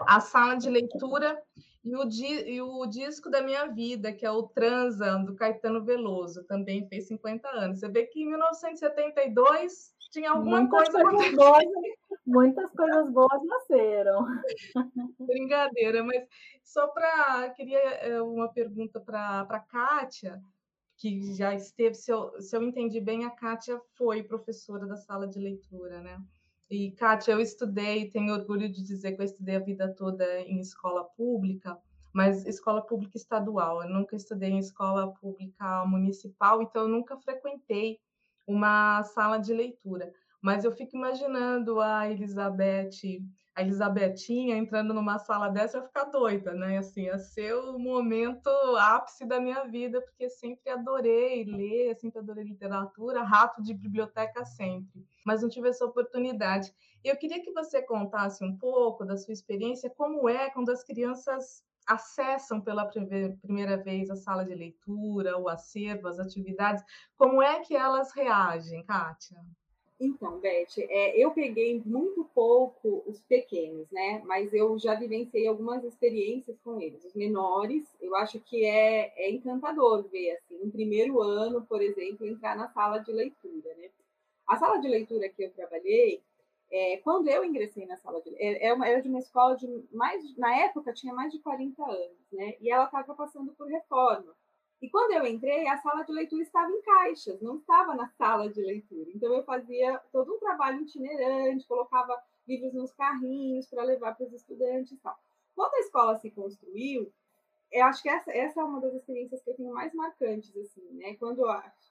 a sala de leitura e o, e o disco da minha vida, que é o Transa, do Caetano Veloso, também fez 50 anos. Você vê que em 1972 tinha alguma muitas coisa. Coisas boas, muitas coisas boas nasceram. Brincadeira, mas só para. Queria eh, uma pergunta para a Kátia, que já esteve, se eu, se eu entendi bem, a Kátia foi professora da sala de leitura, né? E, Kátia, eu estudei, tenho orgulho de dizer que eu estudei a vida toda em escola pública, mas escola pública estadual. Eu nunca estudei em escola pública municipal, então eu nunca frequentei uma sala de leitura. Mas eu fico imaginando a Elizabeth a Elisabetinha entrando numa sala dessa, eu ia ficar doida, né? Assim, ia ser o momento ápice da minha vida, porque sempre adorei ler, sempre adorei literatura, rato de biblioteca sempre, mas não tive essa oportunidade. Eu queria que você contasse um pouco da sua experiência, como é quando as crianças acessam pela primeira vez a sala de leitura, o acervo, as atividades, como é que elas reagem, Kátia? Então, Beth, é, eu peguei muito pouco os pequenos, né? Mas eu já vivenciei algumas experiências com eles. Os menores, eu acho que é, é encantador ver, assim, no primeiro ano, por exemplo, entrar na sala de leitura, né? A sala de leitura que eu trabalhei, é, quando eu ingressei na sala de é, é era de uma escola de mais, na época tinha mais de 40 anos, né? E ela estava passando por reforma. E quando eu entrei, a sala de leitura estava em caixas, não estava na sala de leitura. Então eu fazia todo um trabalho itinerante, colocava livros nos carrinhos para levar para os estudantes e tal. Quando a escola se construiu, eu acho que essa, essa é uma das experiências que eu tenho mais marcantes, assim, né? Quando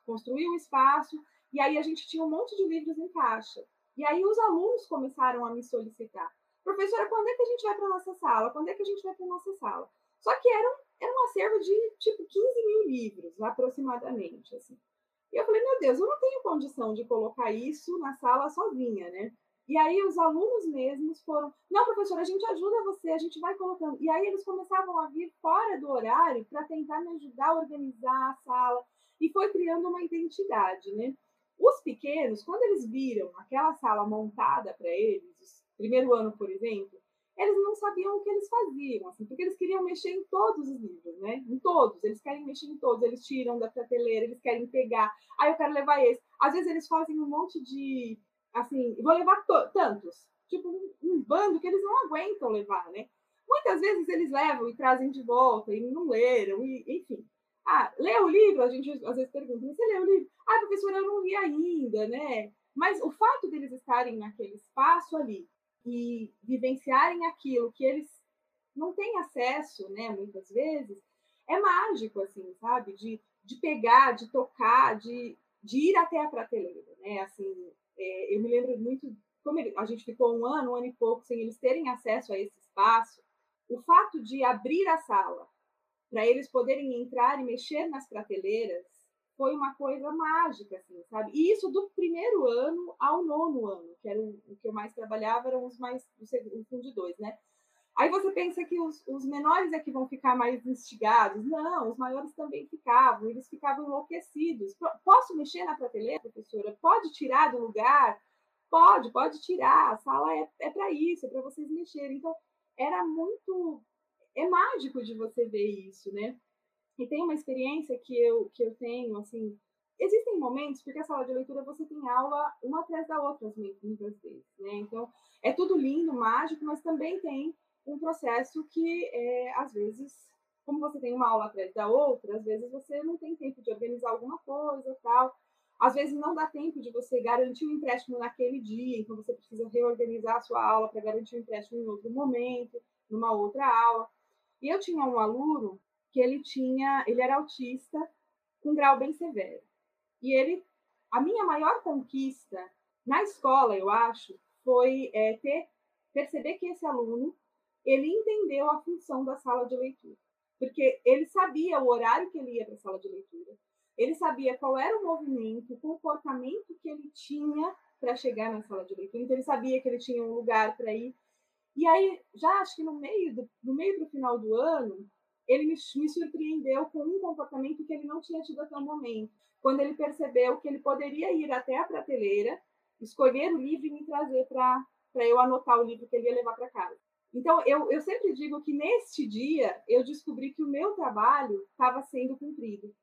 construiu o espaço, e aí a gente tinha um monte de livros em caixa. E aí os alunos começaram a me solicitar. Professora, quando é que a gente vai para a nossa sala? Quando é que a gente vai para a nossa sala? Só que eram era um acervo de tipo 15 mil livros, aproximadamente. Assim. E eu falei, meu Deus, eu não tenho condição de colocar isso na sala sozinha, né? E aí os alunos mesmos foram, não, professora, a gente ajuda você, a gente vai colocando. E aí eles começavam a vir fora do horário para tentar me ajudar a organizar a sala. E foi criando uma identidade, né? Os pequenos, quando eles viram aquela sala montada para eles, primeiro ano, por exemplo, eles não sabiam o que eles faziam, assim, porque eles queriam mexer em todos os livros, né? Em todos, eles querem mexer em todos, eles tiram da prateleira, eles querem pegar, aí eu quero levar esse. Às vezes eles fazem um monte de, assim, vou levar tantos, tipo um, um bando que eles não aguentam levar, né? Muitas vezes eles levam e trazem de volta e não leram, e, enfim. Ah, lê o livro? A gente às vezes pergunta, você leu o livro? Ah, professora, eu não li ainda, né? Mas o fato deles estarem naquele espaço ali, e vivenciarem aquilo que eles não têm acesso, né, muitas vezes, é mágico, assim, sabe? De, de pegar, de tocar, de de ir até a prateleira, né? Assim, é, eu me lembro muito como ele, a gente ficou um ano, um ano e pouco sem eles terem acesso a esse espaço, o fato de abrir a sala para eles poderem entrar e mexer nas prateleiras foi uma coisa mágica, assim, sabe? E isso do primeiro ano ao nono ano, que era o, que eu mais trabalhava, eram os mais, o fundo de dois, né? Aí você pensa que os, os menores é que vão ficar mais instigados. Não, os maiores também ficavam, eles ficavam enlouquecidos. Posso mexer na prateleira, professora? Pode tirar do lugar? Pode, pode tirar. A sala é, é para isso, é para vocês mexerem. Então, era muito. É mágico de você ver isso, né? E tem uma experiência que eu, que eu tenho, assim, existem momentos, porque a sala de leitura você tem aula uma atrás da outra, muitas vezes, né? Então, é tudo lindo, mágico, mas também tem um processo que, é, às vezes, como você tem uma aula atrás da outra, às vezes você não tem tempo de organizar alguma coisa tal. Às vezes não dá tempo de você garantir um empréstimo naquele dia, então você precisa reorganizar a sua aula para garantir um empréstimo em outro momento, numa outra aula. E eu tinha um aluno que ele tinha, ele era autista com grau bem severo. E ele, a minha maior conquista na escola, eu acho, foi é, ter perceber que esse aluno ele entendeu a função da sala de leitura, porque ele sabia o horário que ele ia para a sala de leitura, ele sabia qual era o movimento, o comportamento que ele tinha para chegar na sala de leitura, então ele sabia que ele tinha um lugar para ir. E aí, já acho que no meio do, no meio para o final do ano, ele me, me surpreendeu com um comportamento que ele não tinha tido até o momento. Quando ele percebeu que ele poderia ir até a prateleira, escolher o livro e me trazer para eu anotar o livro que ele ia levar para casa. Então, eu, eu sempre digo que neste dia eu descobri que o meu trabalho estava sendo cumprido,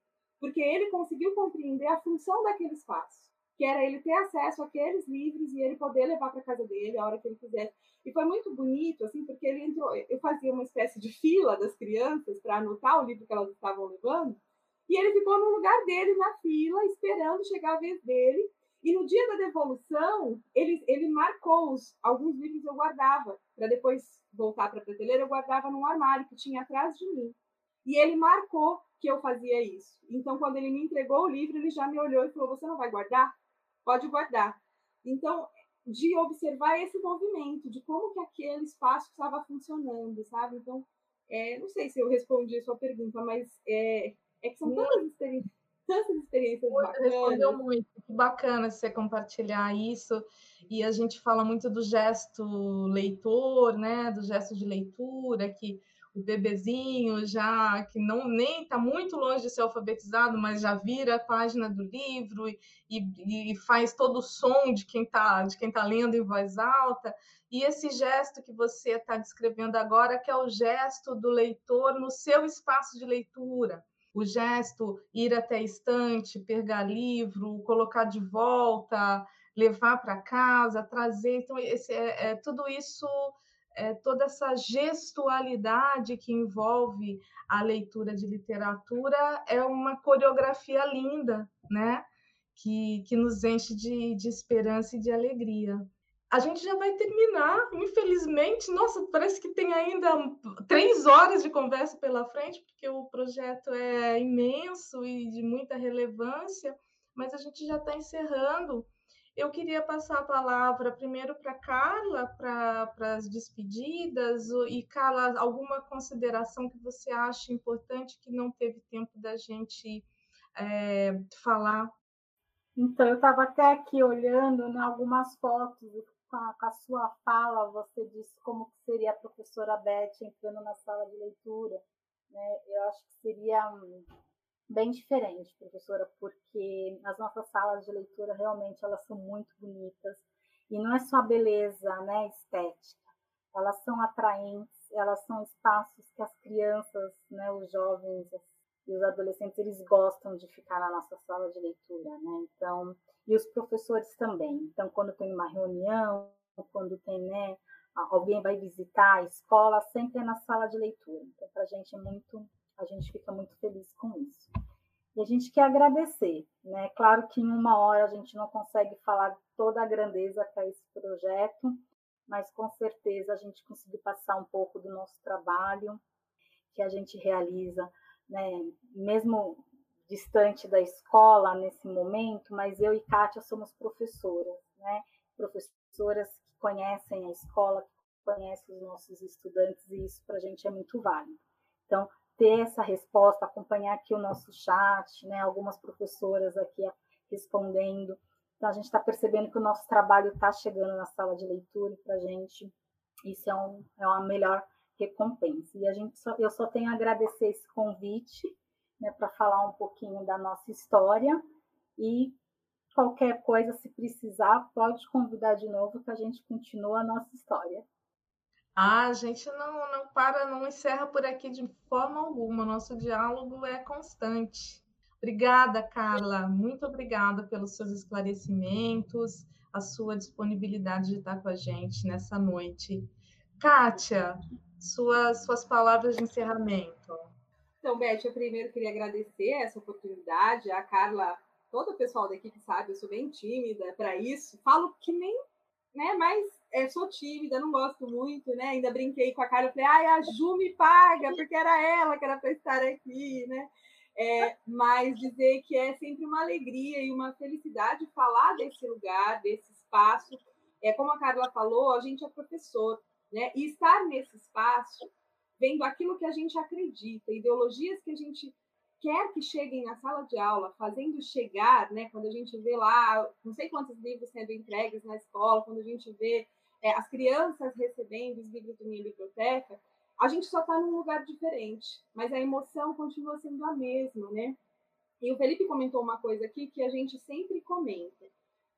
porque ele conseguiu compreender a função daquele espaço, que era ele ter acesso àqueles livros e ele poder levar para casa dele a hora que ele quisesse. E foi muito bonito, assim, porque ele entrou. Eu fazia uma espécie de fila das crianças para anotar o livro que elas estavam levando, e ele ficou no lugar dele na fila, esperando chegar a vez dele. E no dia da devolução, ele, ele marcou os, alguns livros eu guardava, para depois voltar para a prateleira, eu guardava num armário que tinha atrás de mim. E ele marcou que eu fazia isso. Então, quando ele me entregou o livro, ele já me olhou e falou: Você não vai guardar? Pode guardar. Então, de observar esse movimento, de como que aquele espaço estava funcionando, sabe? Então, é, não sei se eu respondi a sua pergunta, mas é, é que são tantas experiências, tantas experiências bacanas. Respondeu muito, que bacana você compartilhar isso. E a gente fala muito do gesto leitor, né? Do gesto de leitura, que bebezinho já que não nem está muito longe de ser alfabetizado, mas já vira a página do livro e, e, e faz todo o som de quem está de quem tá lendo em voz alta. E esse gesto que você está descrevendo agora, que é o gesto do leitor no seu espaço de leitura. O gesto ir até a estante, pegar livro, colocar de volta, levar para casa, trazer. Então, esse, é, é tudo isso é, toda essa gestualidade que envolve a leitura de literatura é uma coreografia linda, né? Que, que nos enche de, de esperança e de alegria. A gente já vai terminar, infelizmente. Nossa, parece que tem ainda três horas de conversa pela frente, porque o projeto é imenso e de muita relevância, mas a gente já está encerrando. Eu queria passar a palavra primeiro para Carla, para as despedidas. E, Carla, alguma consideração que você acha importante que não teve tempo da gente é, falar? Então, eu estava até aqui olhando né, algumas fotos com a, com a, sua fala, você disse como seria a professora Beth entrando na sala de leitura. Né? Eu acho que seria bem diferente, professora, porque as nossas salas de leitura realmente elas são muito bonitas e não é só beleza, né, estética. Elas são atraentes, elas são espaços que as crianças, né, os jovens e os adolescentes eles gostam de ficar na nossa sala de leitura, né? Então, e os professores também. Então, quando tem uma reunião, quando tem, né, alguém vai visitar a escola, sempre é na sala de leitura. Então, para a gente é muito a gente fica muito feliz com isso. E a gente quer agradecer, né? Claro que em uma hora a gente não consegue falar toda a grandeza que é esse projeto, mas com certeza a gente conseguiu passar um pouco do nosso trabalho que a gente realiza, né? Mesmo distante da escola nesse momento, mas eu e Kátia somos professoras, né? Professoras que conhecem a escola, que conhecem os nossos estudantes, e isso para a gente é muito válido. Então, ter essa resposta, acompanhar aqui o nosso chat, né? Algumas professoras aqui respondendo. Então, a gente está percebendo que o nosso trabalho está chegando na sala de leitura para a gente. Isso é, um, é uma melhor recompensa. E a gente só, eu só tenho a agradecer esse convite né, para falar um pouquinho da nossa história e qualquer coisa, se precisar, pode convidar de novo que a gente continua a nossa história. Ah, a gente não, não para, não encerra por aqui de forma alguma. Nosso diálogo é constante. Obrigada, Carla. Muito obrigada pelos seus esclarecimentos, a sua disponibilidade de estar com a gente nessa noite. Kátia, suas, suas palavras de encerramento. Então, Beth, eu primeiro queria agradecer essa oportunidade. A Carla, todo o pessoal da equipe sabe, eu sou bem tímida para isso. Falo que nem, né, mas é, sou tímida, não gosto muito, né? Ainda brinquei com a Carla, falei, ai, a Ju me paga, porque era ela que era para estar aqui, né? É, mas dizer que é sempre uma alegria e uma felicidade falar desse lugar, desse espaço. É como a Carla falou, a gente é professor, né? E estar nesse espaço, vendo aquilo que a gente acredita, ideologias que a gente quer que cheguem na sala de aula, fazendo chegar, né? Quando a gente vê lá, não sei quantos livros sendo entregues na escola, quando a gente vê é, as crianças recebendo os livros da minha biblioteca, a gente só está num lugar diferente, mas a emoção continua sendo a mesma, né? E o Felipe comentou uma coisa aqui que a gente sempre comenta.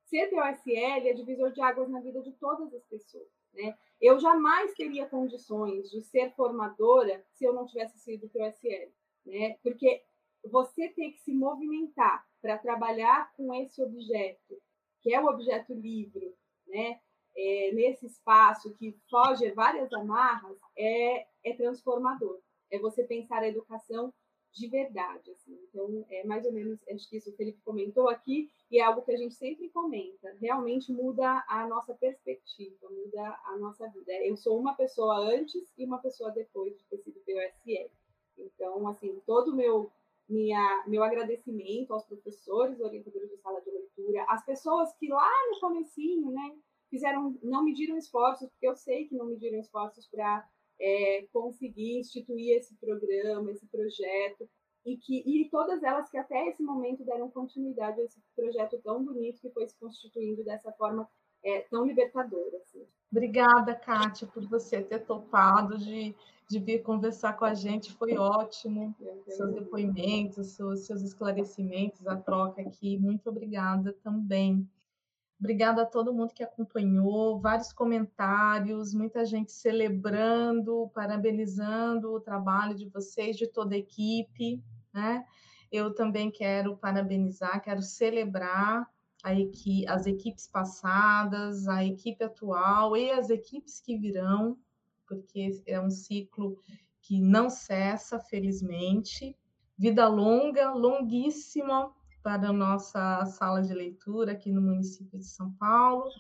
Ser POSL é divisor de águas na vida de todas as pessoas, né? Eu jamais teria condições de ser formadora se eu não tivesse sido POSL, né? Porque você tem que se movimentar para trabalhar com esse objeto, que é o objeto livre, né? É, nesse espaço que foge várias amarras, é, é transformador. É você pensar a educação de verdade. Assim. Então, é mais ou menos, acho que isso o Felipe comentou aqui, e é algo que a gente sempre comenta. Realmente muda a nossa perspectiva, muda a nossa vida. Eu sou uma pessoa antes e uma pessoa depois de ter sido POSL. Então, assim, todo o meu minha, meu agradecimento aos professores, orientadores de sala de leitura, as pessoas que lá no comecinho, né, fizeram, não mediram esforços, porque eu sei que não mediram esforços para é, conseguir instituir esse programa, esse projeto, e que e todas elas que até esse momento deram continuidade a esse projeto tão bonito que foi se constituindo dessa forma é, tão libertadora. Assim. Obrigada, Kátia, por você ter topado de, de vir conversar com a gente, foi ótimo. Seus depoimentos, seus, seus esclarecimentos, a troca aqui, muito obrigada também. Obrigada a todo mundo que acompanhou, vários comentários, muita gente celebrando, parabenizando o trabalho de vocês, de toda a equipe, né? Eu também quero parabenizar, quero celebrar a equipe, as equipes passadas, a equipe atual e as equipes que virão, porque é um ciclo que não cessa, felizmente. Vida longa, longuíssima para a nossa sala de leitura aqui no município de São Paulo.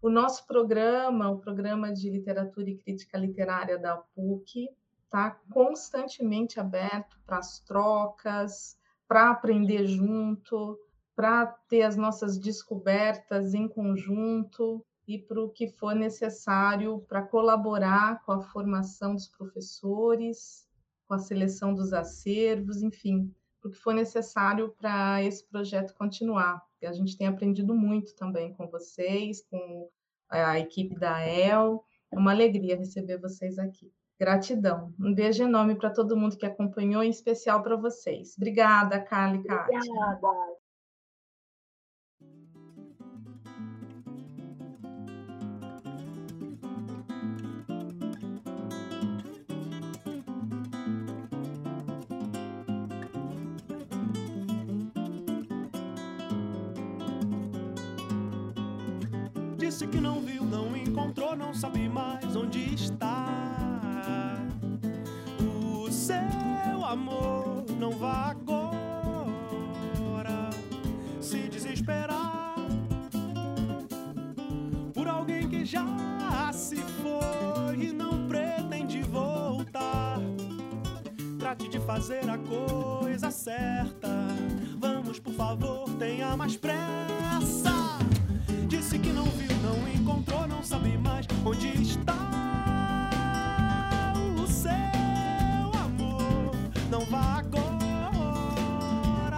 O nosso programa, o programa de literatura e crítica literária da PUC, está constantemente aberto para as trocas, para aprender junto, para ter as nossas descobertas em conjunto e para o que for necessário para colaborar com a formação dos professores, com a seleção dos acervos, enfim, o que for necessário para esse projeto continuar. E a gente tem aprendido muito também com vocês, com a equipe da EL. É uma alegria receber vocês aqui. Gratidão. Um beijo enorme para todo mundo que acompanhou, em especial para vocês. Obrigada, Carla e Kátia. Obrigada. Disse que não viu, não encontrou, não sabe mais onde está. O seu amor não vá agora se desesperar por alguém que já se foi e não pretende voltar. Trate de fazer a coisa certa Vamos, por favor, tenha mais pressa. Disse que não viu, não encontrou, não sabe mais onde está o seu amor. Não vá agora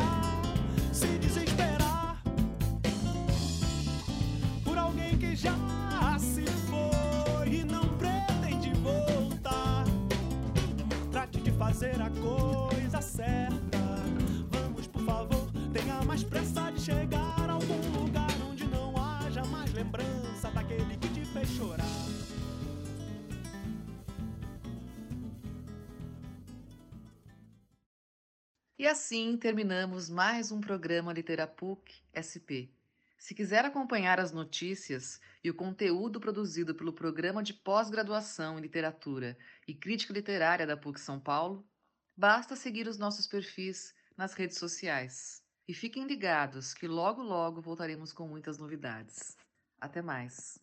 se desesperar por alguém que já se foi e não pretende voltar. Trate de fazer a coisa certa. Vamos, por favor, tenha mais pressa de chegar E assim terminamos mais um programa Literapuc SP. Se quiser acompanhar as notícias e o conteúdo produzido pelo Programa de Pós-Graduação em Literatura e Crítica Literária da PUC São Paulo, basta seguir os nossos perfis nas redes sociais. E fiquem ligados que logo logo voltaremos com muitas novidades. Até mais!